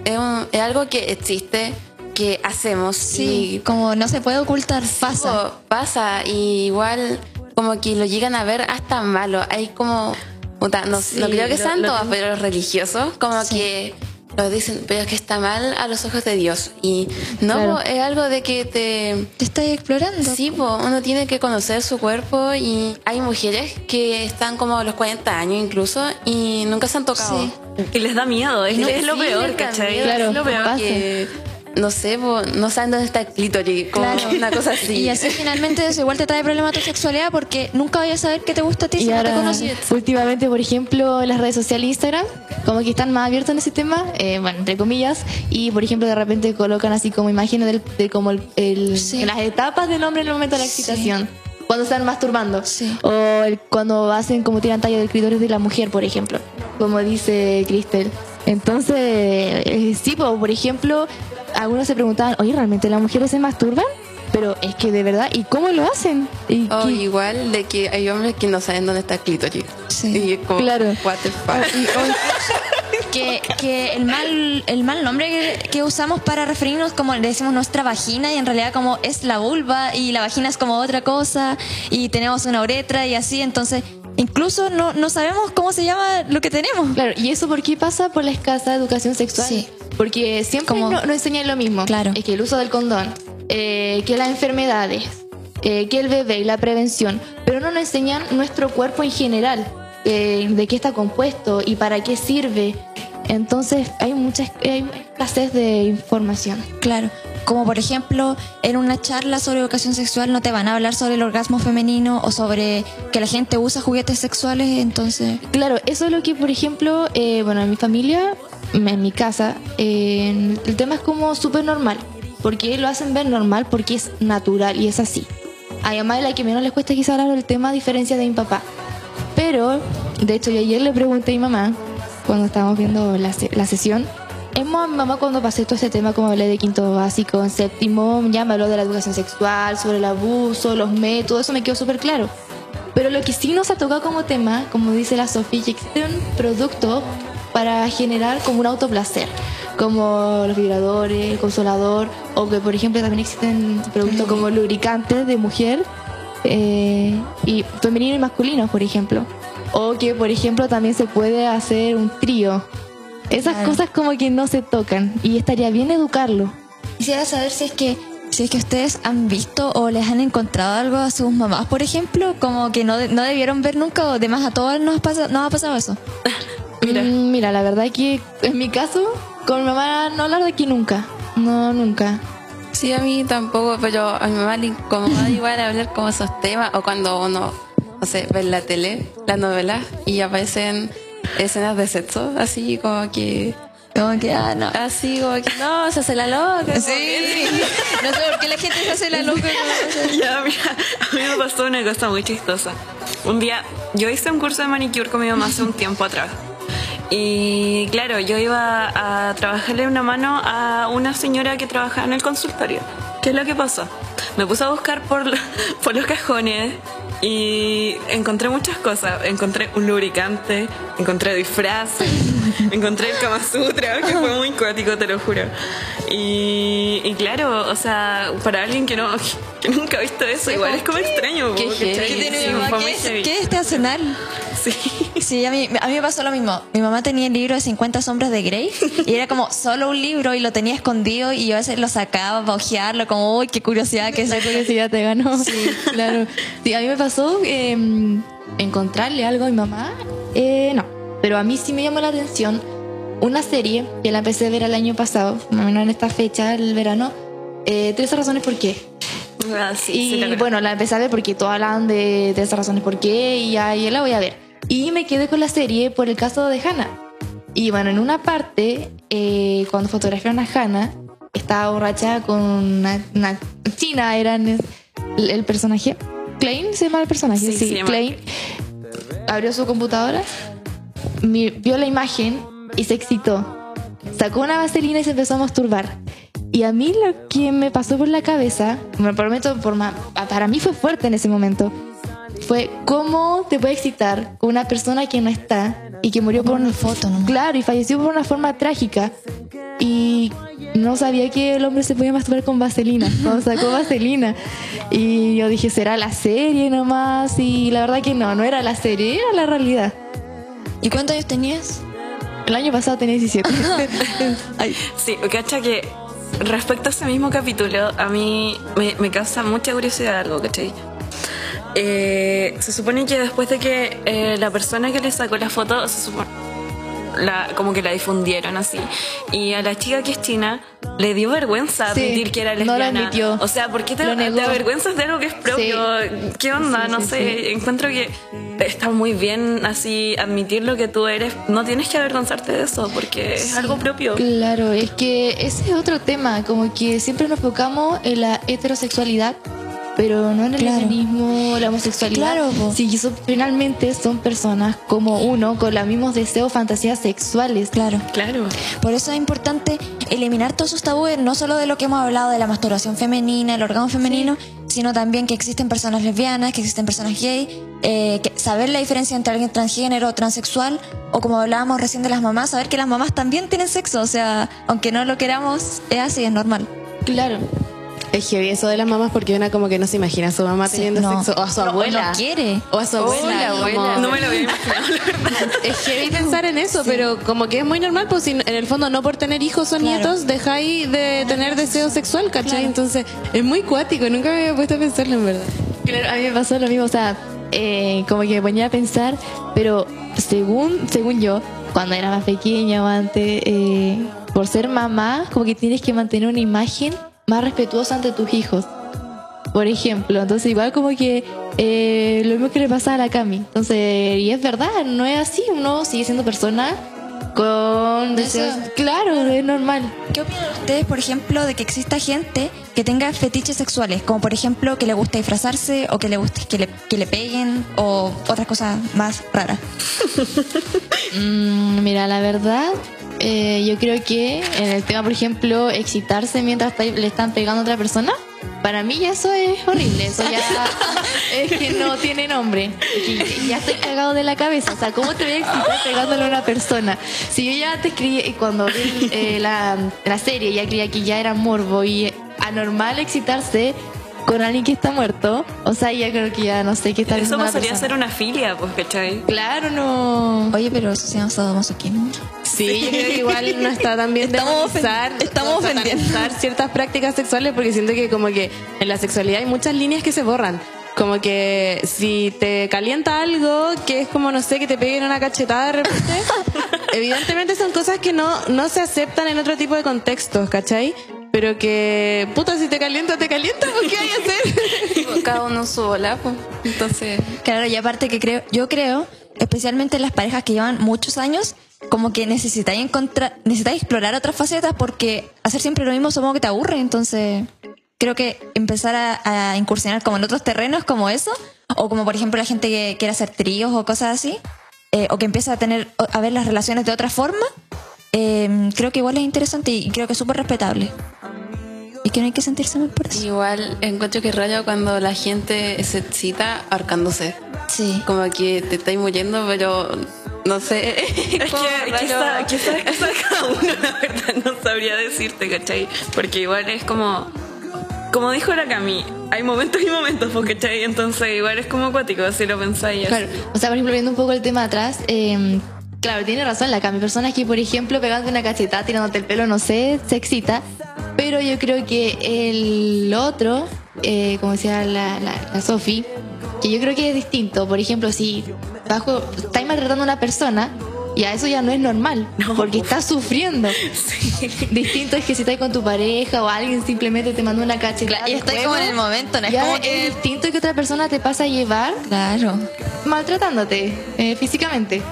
S6: es, un- es algo que existe, que hacemos
S7: Sí,
S6: y
S7: como no se puede ocultar, pasa.
S6: pasa y igual como que lo llegan a ver hasta malo. Hay como, no,
S5: Sí,
S6: no creo que sean
S5: tengo-
S6: pero los religiosos como
S7: Sí.
S6: que lo dicen, pero es que está mal a los ojos de Dios. Y no,
S1: Claro.
S6: es algo de que te...
S7: Te estás explorando.
S6: Sí, po, uno tiene que conocer su cuerpo y hay mujeres que están como a los 40 años incluso y nunca se han tocado.
S7: Sí.
S5: Y les da miedo, es,
S6: No,
S5: es lo peor, ¿cachai?
S6: miedo,
S1: Claro,
S5: es lo peor.
S6: Que, no sé, po, no saben dónde está el clítoris, como
S7: Claro.
S6: una cosa así.
S7: Y así finalmente eso igual te trae problemas a tu sexualidad porque nunca vayas a saber qué te gusta a ti si no te conoces.
S1: últimamente, por ejemplo, en las redes sociales e Instagram, como que están más abiertos en ese tema, eh, bueno, entre comillas, y por ejemplo, de repente colocan así como imágenes del- de como el, el-
S7: Sí.
S1: las etapas del hombre en el momento de la
S7: Sí.
S1: excitación. Cuando están masturbando.
S7: Sí.
S1: O el- cuando hacen como tiran talla del clítoris de la mujer, por ejemplo. Como dice Cristel. Entonces, eh, sí, po, por ejemplo, algunos se preguntaban, oye, ¿realmente las mujeres se masturban? Pero es que de verdad, ¿y cómo lo hacen? ¿Y
S6: O
S1: qué-
S6: igual de que hay hombres que no saben dónde está el clítoris.
S7: Sí.
S6: Y es como,
S1: Claro.
S6: what the fuck.
S7: Y- o incluso que, que el mal el mal nombre que, que usamos para referirnos como le decimos nuestra vagina y en realidad como es la vulva y la vagina es como otra cosa y tenemos una uretra y así entonces incluso no, no sabemos cómo se llama lo que tenemos
S1: Claro, ¿y eso por qué pasa? Por la escasa educación sexual.
S7: Sí.
S1: Porque siempre
S7: Como-
S1: no, no enseñan lo mismo.
S7: Claro.
S1: Es que el uso del condón, eh, que las enfermedades, eh, que el bebé y la prevención, pero no nos enseñan nuestro cuerpo en general, eh, de qué está compuesto y para qué sirve. Entonces hay mucha escasez de información.
S7: Claro, como por ejemplo en una charla sobre educación sexual no te van a hablar sobre el orgasmo femenino o sobre que la gente usa juguetes sexuales, entonces
S1: Claro, eso es lo que, por ejemplo, eh, bueno, en mi familia, en mi casa, eh, el tema es como súper normal. Porque lo hacen ver normal porque es natural y es así. A mi mamá la que menos les cuesta quizá hablar del tema a diferencia de mi papá. Pero, de hecho, yo ayer le pregunté a mi mamá, cuando estábamos viendo la, la sesión, es más, mi mamá cuando pasé todo este tema, como hablé de quinto básico, en séptimo, ya me habló de la educación sexual, sobre el abuso, los métodos, eso me quedó súper claro. Pero lo que sí nos ha tocado como tema, como dice la Sofía, que existe un producto para generar como un autoplacer, como los vibradores, el consolador, o que por ejemplo también existen productos como lubricantes de mujer, eh, y femenino y masculino, por ejemplo. O que por ejemplo también se puede hacer un trío Esas
S7: Claro.
S1: cosas como que no se tocan y estaría bien educarlo.
S7: Quisiera saber si es que si es que ustedes han visto o les han encontrado algo a sus mamás, por ejemplo, como que no, no debieron ver nunca o demás a todos nos, pasa, nos ha pasado eso.
S5: Mira.
S1: Mm, mira, la verdad que en mi caso, con mi mamá no hablar de aquí nunca. No, nunca.
S6: Sí, a mí tampoco, pero a mi mamá le incomoda igual hablar como esos temas o cuando uno, no sé, ve la tele, las novelas y aparecen escenas de sexo, así como que,
S7: Como que, ah, no.
S6: así como que no, se hace la loca. que-
S7: no sé por qué la gente se hace la loca.
S5: Ya, mira, a mí me pasó una cosa muy chistosa. Un día, yo hice un curso de manicure con mi mamá hace un tiempo atrás. Y claro, yo iba a trabajarle una mano a una señora que trabajaba en el consultorio. ¿Qué es lo que pasó? Me puse a buscar por, la- por los cajones y encontré muchas cosas. Encontré un lubricante, encontré disfraces, encontré el Kama Sutra, que fue muy cuático, te lo juro. Y, y claro, o sea, para alguien que no que nunca ha visto eso, igual es como extraño.
S6: Qué.
S5: ¿cachai?
S6: ¿Qué
S7: ¿Qué. ¿Qué es este arsenal?
S5: Sí.
S7: Sí, a mí, a mí me pasó lo mismo. Mi mamá tenía el libro de 50 sombras de Grey y era como solo un libro y lo tenía escondido y yo a veces lo sacaba para ojearlo, como, uy, qué curiosidad que es.
S1: Esa curiosidad te ganó. Sí, claro. Sí, a mí me pasó eh, encontrarle algo a mi mamá. Eh, no, pero a mí sí me llamó la atención una serie que la empecé a ver el año pasado, más o menos en esta fecha, el verano. Eh, tres razones por qué.
S5: Ah, sí,
S1: y
S5: sí, la verdad.
S1: bueno, la empecé a ver porque todos hablan de, de esas razones por qué y ya yo la voy a ver. Y me quedé con la serie por el caso de Hannah. Y bueno, en una parte, eh, cuando fotografiaron a Hannah, estaba borracha con una, una china, era el, el personaje. Klein se llama el personaje,
S5: Sí,
S1: sí, Klein. Abrió su computadora, vio la imagen y se excitó. Sacó una vaselina y se empezó a masturbar. Y a mí lo que me pasó por la cabeza, me prometo, por ma- para mí fue fuerte en ese momento, fue cómo te puede excitar con una persona que no está y que murió por una
S7: foto nomás.
S1: Claro, y falleció por una forma trágica. Y no sabía que el hombre se podía masturbar con vaselina. No, sacó vaselina. Y yo dije, ¿será la serie nomás? Y la verdad que no, no era la serie, era la realidad.
S7: ¿Y cuántos años tenías?
S1: El año pasado tenía 17. Ay.
S5: Sí, cacha que respecto a ese mismo capítulo, a mí me, me causa mucha curiosidad algo, ¿cachai? Eh, se supone que después de que eh, la persona que le sacó la foto, se supone, la, como que la difundieron así, y a la chica que es china le dio vergüenza
S1: Sí,
S5: admitir que era
S1: no lo
S5: lesbiana.
S1: admitió.
S5: O sea, ¿por qué te, te avergüenzas de algo que es propio? ¿Qué onda?
S1: Sí,
S5: no
S1: sí,
S5: sé. Encuentro que está muy bien así admitir lo que tú eres. No tienes que avergonzarte de eso porque es algo propio.
S1: Claro, es que ese es otro tema, como que siempre nos enfocamos en la heterosexualidad, pero no en el
S7: Claro.
S1: lesbianismo, la homosexualidad.
S7: Claro, po.
S1: Sí, eso finalmente son personas como uno, con los mismos deseos, fantasías sexuales.
S7: Claro.
S5: Claro.
S7: Por eso es importante eliminar todos esos tabúes, no solo de lo que hemos hablado de la masturbación femenina, el órgano femenino, sino también que existen personas lesbianas, que existen personas gay, eh, que saber la diferencia entre alguien transgénero o transexual, o como hablábamos recién de las mamás, saber que las mamás también tienen sexo, o sea, aunque no lo queramos, es así, es normal.
S1: Claro.
S4: Es heavy eso de las mamás porque una como que no se imagina a su mamá
S7: Sí,
S4: teniendo
S7: no.
S4: sexo o a su
S7: No,
S4: abuela.
S7: no quiere.
S4: O a su abuela.
S6: abuela.
S4: como-
S5: No me lo había imaginado.
S4: Es heavy pensar en eso, pero como que es muy normal, pues si en el fondo no por tener hijos o
S7: Claro.
S4: nietos dejáis de tener deseo sexual, ¿cachai?
S7: Claro.
S4: Entonces es muy cuático, nunca me había puesto a pensarlo en verdad.
S1: Claro, a mí me pasó lo mismo, o sea, eh, como que me ponía a pensar, pero según, según yo, cuando era más pequeña o antes, eh, por ser mamá, como que tienes que mantener una imagen más respetuosa ante tus hijos. Por ejemplo, entonces igual como que eh, lo mismo que le pasa a la Cami. Entonces, y es verdad, no es así, uno sigue siendo persona con deseos. Claro, es normal.
S7: ¿Qué opinan ustedes, por ejemplo, de que exista gente que tenga fetiches sexuales? Como por ejemplo que le gusta disfrazarse o que le guste que le, que le peguen o otras cosas más raras.
S1: Mm, mira, la verdad, eh, yo creo que en el tema, por ejemplo, excitarse mientras le están pegando a otra persona, para mí ya eso es horrible. Eso ya es que no tiene nombre. Ya estoy cagado de la cabeza. O sea, ¿cómo te voy a excitar pegándole a una persona? Si yo ya te escribí, cuando vi eh, la, la serie, ya creía que ya era morbo y anormal excitarse con alguien que está muerto. O sea, ya creo que ya no sé qué está
S5: Eso pasaría a ser una filia, pues, ¿cachai?
S1: Claro, no.
S7: Oye, pero eso se llama sadomasoquismo.
S4: Sí, yo creo que igual no está tan bien
S7: Estamos
S4: demonizar,
S7: estamos
S4: o satanizar ciertas prácticas sexuales porque siento que como que en la sexualidad hay muchas líneas que se borran. Como que si te calienta algo, que es como, no sé, que te peguen una cachetada de repente, evidentemente son cosas que no, no se aceptan en otro tipo de contextos, ¿cachai? Pero que, puta, si te calienta, te calienta, ¿por qué hay a hacer?
S6: Cada uno en su bola, pues. Entonces,
S7: Claro, y aparte que creo, yo creo, especialmente en las parejas que llevan muchos años, como que necesitáis encontrar, necesitáis explorar otras facetas porque hacer siempre lo mismo supongo que te aburre, entonces creo que empezar a, a incursionar como en otros terrenos como eso, o como por ejemplo la gente que quiere hacer tríos o cosas así, eh, o que empieza a tener, a ver las relaciones de otra forma, eh, creo que igual es interesante y creo que es súper respetable. Y que no hay que sentirse mal por eso.
S6: igual encuentro que raya cuando la gente se excita ahorcándose.
S7: Sí.
S6: Como que te estáis muriendo, pero no sé.
S5: Es que
S6: raro.
S5: quizá, quizá, cada uno, la verdad, no sabría decirte, ¿cachai? Porque igual es como. Como dijo la Cami, hay momentos y momentos, pues, ¿cachai? Entonces, igual es como acuático, si lo pensáis.
S1: Claro, o sea, por ejemplo, viendo un poco el tema atrás, eh, claro, tiene razón la Cami. Personas que, por ejemplo, pegándote una cachetada, tirándote el pelo, no sé, se excita. Pero yo creo que el otro, eh, como decía la, la, la Sofi, que yo creo que es distinto. Por ejemplo, si bajo, estáis maltratando a una persona, ya eso ya no es normal, porque estás sufriendo. Distinto es que si estás con tu pareja o alguien simplemente te manda una cachetada.
S7: Y
S1: de
S7: estás como en el momento, no es
S1: ya
S7: como
S1: es
S7: que...
S1: distinto que otra persona te pasa a llevar
S7: Claro.
S1: maltratándote eh, físicamente.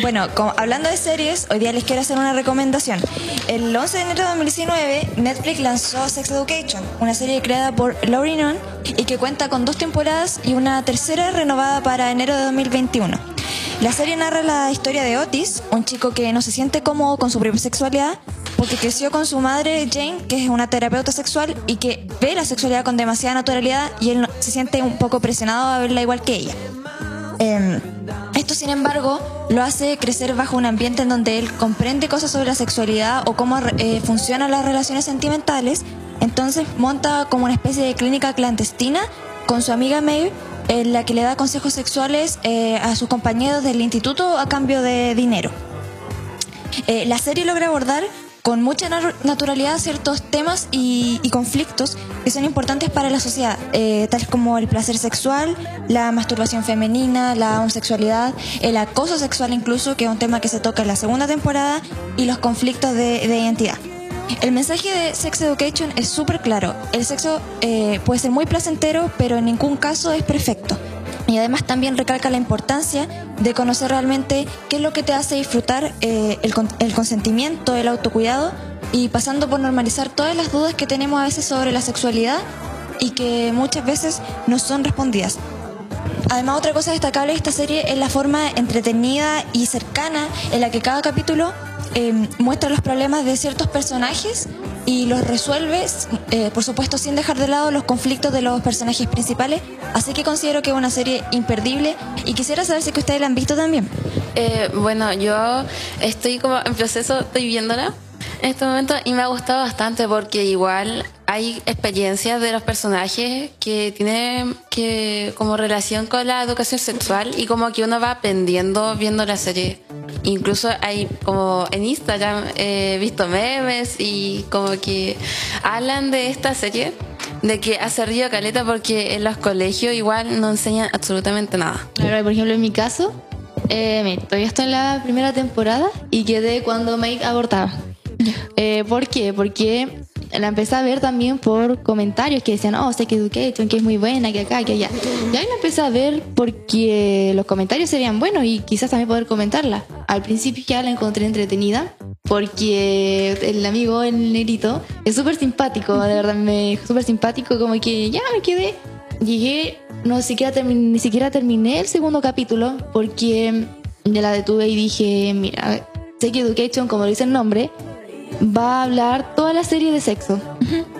S7: Bueno, hablando de series, hoy día les quiero hacer una recomendación. El 11 de enero de 2019, Netflix lanzó Sex Education, una serie creada por Laurie Nunn y que cuenta con dos temporadas y una tercera renovada para enero de 2021. La serie narra la historia de Otis, un chico que no se siente cómodo con su propia sexualidad porque creció con su madre Jane, que es una terapeuta sexual y que ve la sexualidad con demasiada naturalidad y él se siente un poco presionado a verla igual que ella. Eh, esto, sin embargo, lo hace crecer bajo un ambiente en donde él comprende cosas sobre la sexualidad o cómo eh, funcionan las relaciones sentimentales. Entonces monta como una especie de clínica clandestina con su amiga Maeve, en la que le da consejos sexuales eh, a sus compañeros del instituto a cambio de dinero. Eh, la serie logra abordar con mucha naturalidad ciertos temas y, y conflictos que son importantes para la sociedad, eh, tales como el placer sexual, la masturbación femenina, la homosexualidad, el acoso sexual incluso, que es un tema que se toca en la segunda temporada, y los conflictos de, de identidad. El mensaje de Sex Education es súper claro. El sexo eh, puede ser muy placentero, pero en ningún caso es perfecto. Y además también recalca la importancia de conocer realmente qué es lo que te hace disfrutar eh, el, el consentimiento, el autocuidado y pasando por normalizar todas las dudas que tenemos a veces sobre la sexualidad y que muchas veces no son respondidas. Además, otra cosa destacable de esta serie es la forma entretenida y cercana en la que cada capítulo eh, muestra los problemas de ciertos personajes y los resuelve, eh, por supuesto, sin dejar de lado los conflictos de los personajes principales. Así que considero que es una serie imperdible y quisiera saber si que ustedes la han visto también.
S6: Eh, bueno, yo estoy como en proceso, estoy viéndola en este momento y me ha gustado bastante porque igual hay experiencias de los personajes que tienen que como relación con la educación sexual y como que uno va aprendiendo viendo la serie. Incluso hay como en Instagram he visto memes y como que hablan de esta serie de que hace río caleta porque en los colegios igual no enseñan absolutamente nada.
S1: Claro, por ejemplo, en mi caso, eh, todavía estoy en la primera temporada y quedé cuando Maeve abortaba. Eh, ¿Por qué? Porque la empecé a ver también por comentarios que decían, oh, Sex Education, que es muy buena, que acá, que allá. Y ahí la empecé a ver porque los comentarios serían buenos y quizás también poder comentarla. Al principio ya la encontré entretenida porque el amigo, el negrito, es súper simpático, de verdad, me súper simpático, como que ya me quedé. Llegué, no siquiera ni siquiera terminé el segundo capítulo porque ya la detuve y dije, mira, Sex Education, como dice el nombre, va a hablar toda la serie de sexo.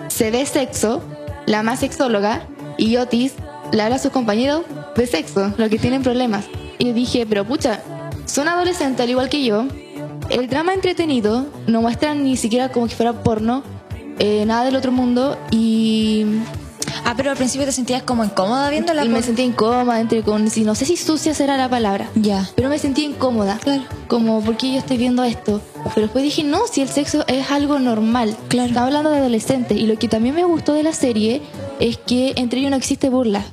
S1: Se ve sexo, la más sexóloga, y Otis le habla a sus compañeros de sexo, los que tienen problemas. Y dije, pero pucha, son adolescentes al igual que yo. El drama entretenido, no muestran ni siquiera como que fuera porno, eh, nada del otro mundo. Y
S7: Ah, pero al principio te sentías como incómoda viéndola.
S1: Y me
S7: por-
S1: sentía incómoda, entre con, si, no sé si sucia será la palabra.
S7: Ya.
S1: Pero me sentía incómoda.
S7: Claro.
S1: Como, ¿por qué yo estoy viendo esto? Pero después dije, no, si el sexo es algo normal.
S7: Claro.
S1: Estaba hablando de adolescentes. Y lo que también me gustó de la serie es que entre ellos no existe burla.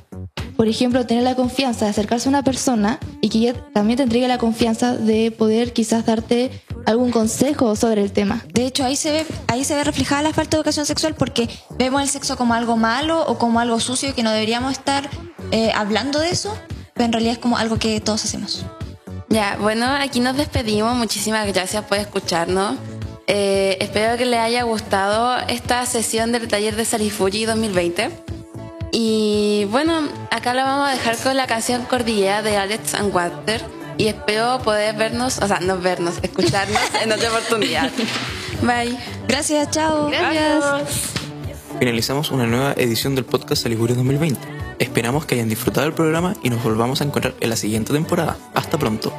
S1: Por ejemplo, tener la confianza de acercarse a una persona y que ella también te entregue la confianza de poder quizás darte algún consejo sobre el tema.
S7: De hecho, ahí se ve, ahí se ve reflejada la falta de educación sexual porque vemos el sexo como algo malo o como algo sucio y que no deberíamos estar eh, hablando de eso, pero en realidad es como algo que todos hacemos.
S6: Ya, bueno, aquí nos despedimos. Muchísimas gracias por escucharnos. Eh, espero que les haya gustado esta sesión del taller de Salifuri 2020. Y bueno, acá la vamos a dejar con la canción Cordillera de Alex and Water. Y espero poder vernos, o sea, no vernos, escucharnos en otra oportunidad. Bye.
S7: Gracias, chao.
S2: Finalizamos una nueva edición del podcast Salifurio 2020. Esperamos que hayan disfrutado del programa y nos volvamos a encontrar en la siguiente temporada. Hasta pronto.